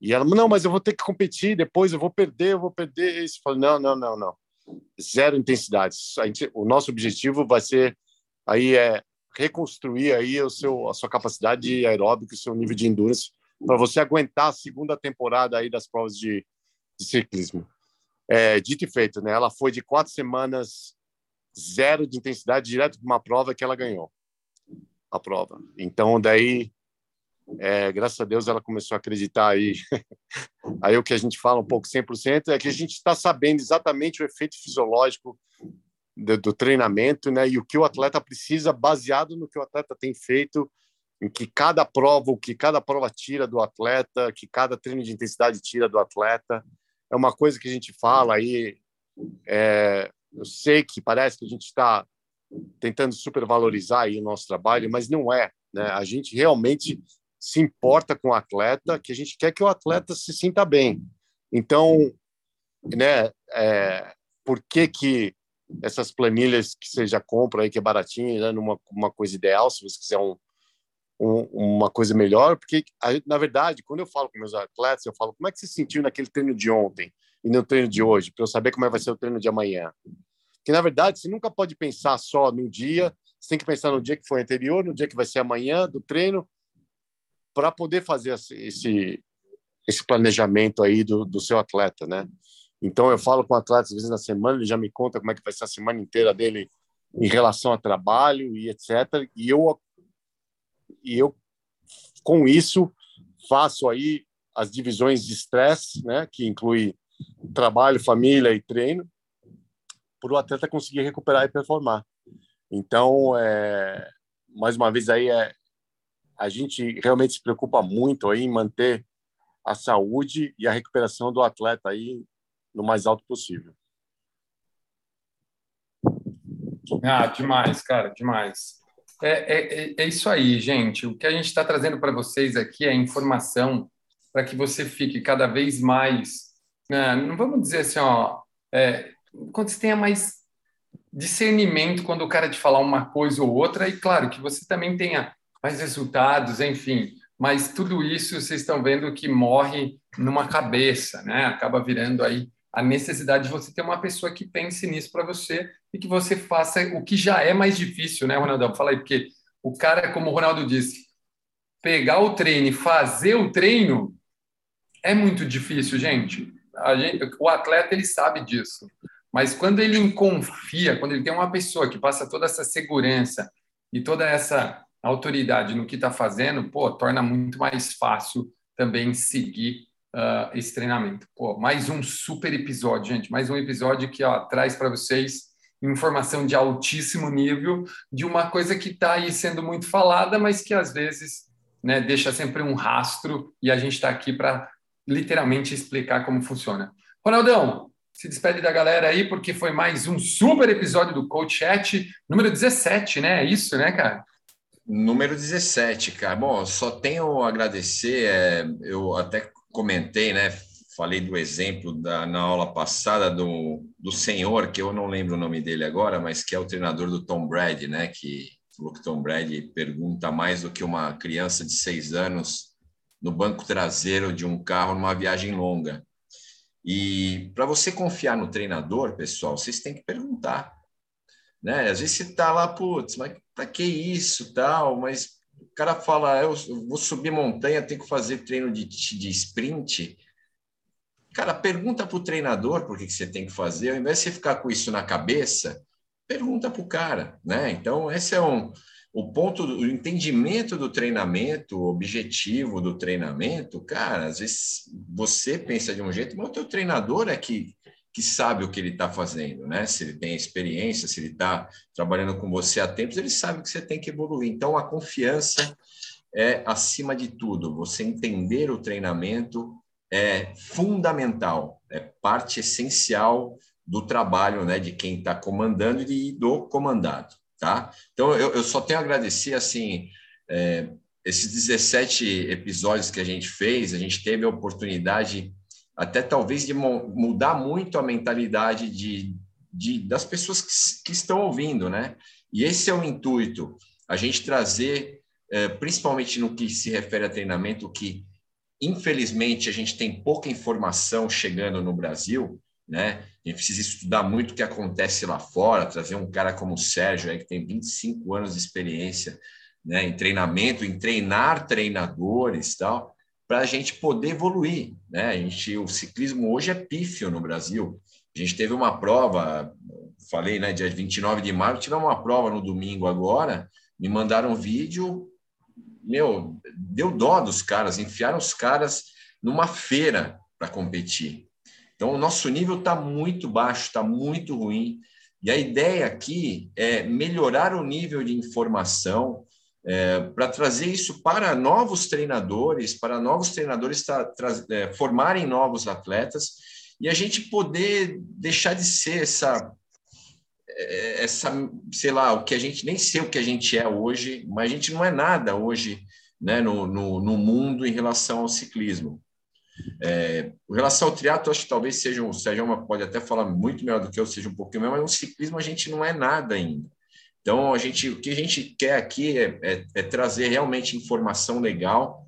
E ela, não, mas eu vou ter que competir, depois eu vou perder, eu vou perder. Isso. Eu não, não, não, não zero intensidade. Gente, o nosso objetivo vai ser aí é reconstruir aí o seu a sua capacidade aeróbica, o seu nível de endurance para você aguentar a segunda temporada aí das provas de, de ciclismo. É, dito e feito, né? Ela foi de quatro semanas zero de intensidade direto para uma prova que ela ganhou a prova. Então daí é, graças a Deus ela começou a acreditar aí. aí o que a gente fala um pouco 100% é que a gente está sabendo exatamente o efeito fisiológico do, do, treinamento, né? E o que o atleta precisa, baseado no que o atleta tem feito, em que cada prova, o que cada prova tira do atleta, que cada treino de intensidade tira do atleta, é uma coisa que a gente fala aí. É, eu sei que parece que a gente está tentando supervalorizar aí o nosso trabalho, mas não é. Né? A gente realmente se importa com o atleta, que a gente quer que o atleta se sinta bem. Então, né, é, por que que essas planilhas que você já compra aí, que é baratinho, né, numa uma coisa ideal, se você quiser um, um, uma coisa melhor, porque, na verdade, quando eu falo com meus atletas, eu falo, como é que você se sentiu naquele treino de ontem e no treino de hoje, para eu saber como é vai ser o treino de amanhã? Que, na verdade, você nunca pode pensar só no dia, você tem que pensar no dia que foi anterior, no dia que vai ser amanhã do treino, para poder fazer esse esse planejamento aí do, do seu atleta, né? Então eu falo com o atleta às vezes na semana, ele já me conta como é que vai ser a semana inteira dele em relação a trabalho e etc. E eu e eu com isso faço aí as divisões de estresse, né, que inclui trabalho, família e treino, para o atleta conseguir recuperar e performar. Então, é, mais uma vez aí é, a gente realmente se preocupa muito aí em manter a saúde e a recuperação do atleta aí no mais alto possível. Ah, demais, cara, demais. É, é, é isso aí, gente. O que a gente está trazendo para vocês aqui é informação para que você fique cada vez mais. Né? Não vamos dizer assim, ó, é, quando você tenha mais discernimento quando o cara te falar uma coisa ou outra, e claro, que você também tenha mais resultados, enfim. Mas tudo isso vocês estão vendo que morre numa cabeça, né? Acaba virando aí a necessidade de você ter uma pessoa que pense nisso para você e que você faça o que já é mais difícil, né, Ronaldão? Fala aí, porque o cara, como o Ronaldo disse, pegar o treino e fazer o treino é muito difícil, gente. Gente. O atleta ele sabe disso, mas quando ele confia, quando ele tem uma pessoa que passa toda essa segurança e toda essa autoridade no que está fazendo, pô, torna muito mais fácil também seguir uh, esse treinamento. Pô, mais um super episódio, gente. Mais um episódio que ó, traz para vocês informação de altíssimo nível de uma coisa que está aí sendo muito falada, mas que às vezes né, deixa sempre um rastro e a gente está aqui para literalmente explicar como funciona. Ronaldão, se despede da galera aí, porque foi mais um super episódio do Coach Chat, número 17, né? É isso, né, cara? Número 17, cara. Bom, só tenho a agradecer. É, eu até comentei, né? Falei do exemplo da, na aula passada do, do senhor, que eu não lembro o nome dele agora, mas que é o treinador do Tom Brady, né? Que falou que Tom Brady pergunta mais do que uma criança de seis anos no banco traseiro de um carro numa viagem longa. E para você confiar no treinador, pessoal, vocês têm que perguntar. Né? Às vezes você está lá, putz, mas para que isso, tal? Mas o cara fala, eu vou subir montanha, tenho que fazer treino de, de sprint. Cara, pergunta para o treinador por que, que você tem que fazer, ao invés de você ficar com isso na cabeça, pergunta para o cara, né? Então, esse é um, o ponto, o entendimento do treinamento, o objetivo do treinamento, cara, às vezes você pensa de um jeito, mas o teu treinador é que, que sabe o que ele está fazendo, né? Se ele tem experiência, se ele está trabalhando com você há tempos, ele sabe que você tem que evoluir. Então, a confiança é acima de tudo. Você entender o treinamento é fundamental, é parte essencial do trabalho né, de quem está comandando e do comandado. Tá? Então, eu, eu só tenho a agradecer, assim, é, esses 17 episódios que a gente fez, a gente teve a oportunidade até talvez de mudar muito a mentalidade de, de das pessoas que, que, estão ouvindo, né? E esse é o intuito, a gente trazer, é, principalmente no que se refere a treinamento, que infelizmente a gente tem pouca informação chegando no Brasil, né? A gente precisa estudar muito o que acontece lá fora, trazer um cara como o Sérgio, aí, que tem 25 anos de experiência né, em treinamento, em treinar treinadores tal, para a gente poder evoluir. Né? A gente, o ciclismo hoje é pífio no Brasil. A gente teve uma prova, falei, né, dia 29 de maio, tivemos uma prova no domingo agora, me mandaram um vídeo, meu, deu dó dos caras, enfiaram os caras numa feira para competir. Então, o nosso nível está muito baixo, está muito ruim. E a ideia aqui é melhorar o nível de informação é, para trazer isso para novos treinadores, para novos treinadores é, formarem novos atletas e a gente poder deixar de ser essa é, essa, sei lá, o que a gente nem sei o que a gente é hoje, mas a gente não é nada hoje né, no, no, no mundo em relação ao ciclismo. É, em relação ao triatlo, acho que talvez seja, o Sérgio pode até falar muito melhor do que eu, seja um pouquinho melhor, mas no ciclismo a gente não é nada ainda. Então, a gente, o que a gente quer aqui é, é, é trazer realmente informação legal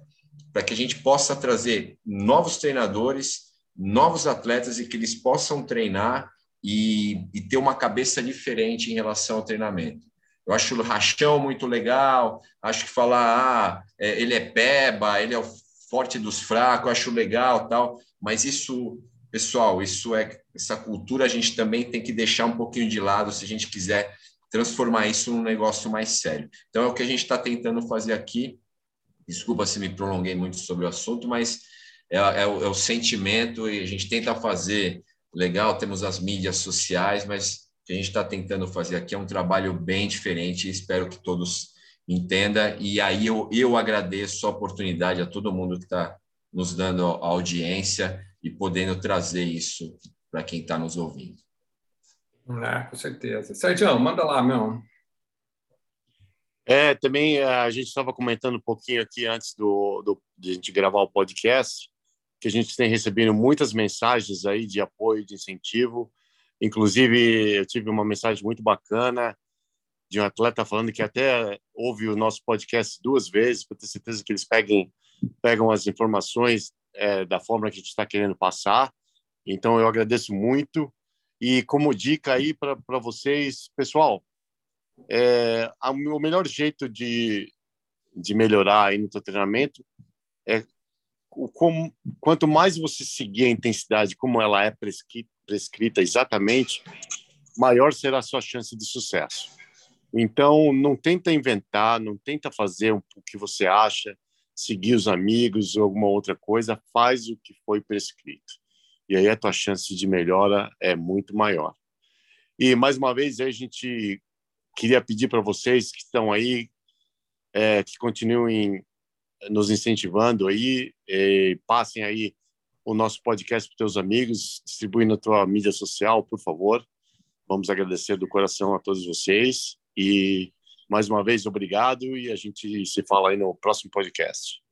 para que a gente possa trazer novos treinadores, novos atletas e que eles possam treinar e, e ter uma cabeça diferente em relação ao treinamento. Eu acho o rachão muito legal, acho que falar, ah, é, ele é peba, ele é o forte dos fracos, acho legal, tal, mas isso, pessoal, isso é essa cultura a gente também tem que deixar um pouquinho de lado se a gente quiser transformar isso num negócio mais sério. Então é o que a gente está tentando fazer aqui. Desculpa se me prolonguei muito sobre o assunto, mas é, é, o, é o sentimento e a gente tenta fazer legal. Temos as mídias sociais, mas o que a gente está tentando fazer aqui é um trabalho bem diferente. E espero que todos entenda. E aí eu, eu agradeço a oportunidade a todo mundo que está nos dando a audiência e podendo trazer isso para quem está nos ouvindo. É, com certeza. Sérgio, manda lá, meu. É, também eh, a gente estava comentando um pouquinho aqui antes do, do, de a gente gravar o podcast, que a gente tem recebido muitas mensagens aí de apoio, de incentivo, Inclusive, eu tive uma mensagem muito bacana de um atleta falando que até ouve o nosso podcast duas vezes para ter certeza que eles peguem, pegam as informações é, da forma que a gente está querendo passar. Então, eu agradeço muito. E como dica aí para vocês, pessoal, é, o melhor jeito de, de melhorar aí no seu treinamento é o, como, quanto mais você seguir a intensidade como ela é prescrita, prescrita exatamente, maior será a sua chance de sucesso. Então, não tenta inventar, não tenta fazer o que você acha, seguir os amigos ou alguma outra coisa, faz o que foi prescrito. E aí a tua chance de melhora é muito maior. E mais uma vez a gente queria pedir para vocês que estão aí é, que continuem nos incentivando aí, passem aí o nosso podcast para teus amigos, distribui na tua mídia social, por favor. Vamos agradecer do coração a todos vocês e mais uma vez obrigado e a gente se fala aí no próximo podcast.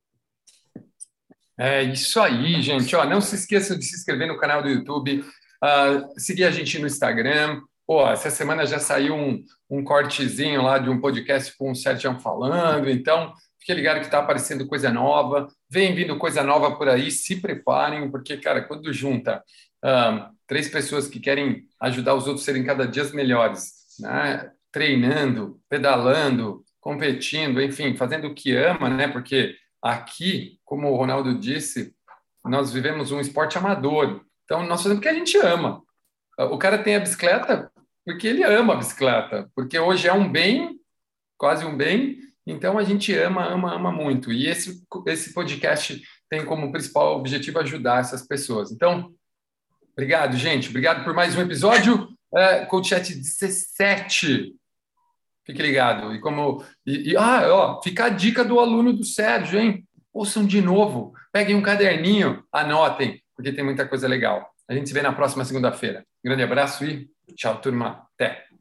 É isso aí, gente. Ó, não se esqueçam de se inscrever no canal do YouTube, uh, seguir a gente no Instagram. Pô, essa semana já saiu um, um cortezinho lá de um podcast com o Sérgio falando, então fique ligado que está aparecendo coisa nova, vem vindo coisa nova por aí, se preparem, porque, cara, quando junta uh, três pessoas que querem ajudar os outros a serem cada dia melhores, né? Treinando, pedalando, competindo, enfim, fazendo o que ama, né? Porque aqui, como o Ronaldo disse, nós vivemos um esporte amador. Então, nós fazemos o que a gente ama. O cara tem a bicicleta porque ele ama a bicicleta, porque hoje é um bem, quase um bem, então a gente ama, ama, ama muito. E esse, esse podcast tem como principal objetivo ajudar essas pessoas. Então, obrigado, gente. Obrigado por mais um episódio. É, Coach Chat 17. Fique ligado. E como. E, e, ah, ó, fica a dica do aluno do Sérgio, hein? Ouçam de novo. Peguem um caderninho, anotem, porque tem muita coisa legal. A gente se vê na próxima segunda-feira. Grande abraço e tchau, turma. Até.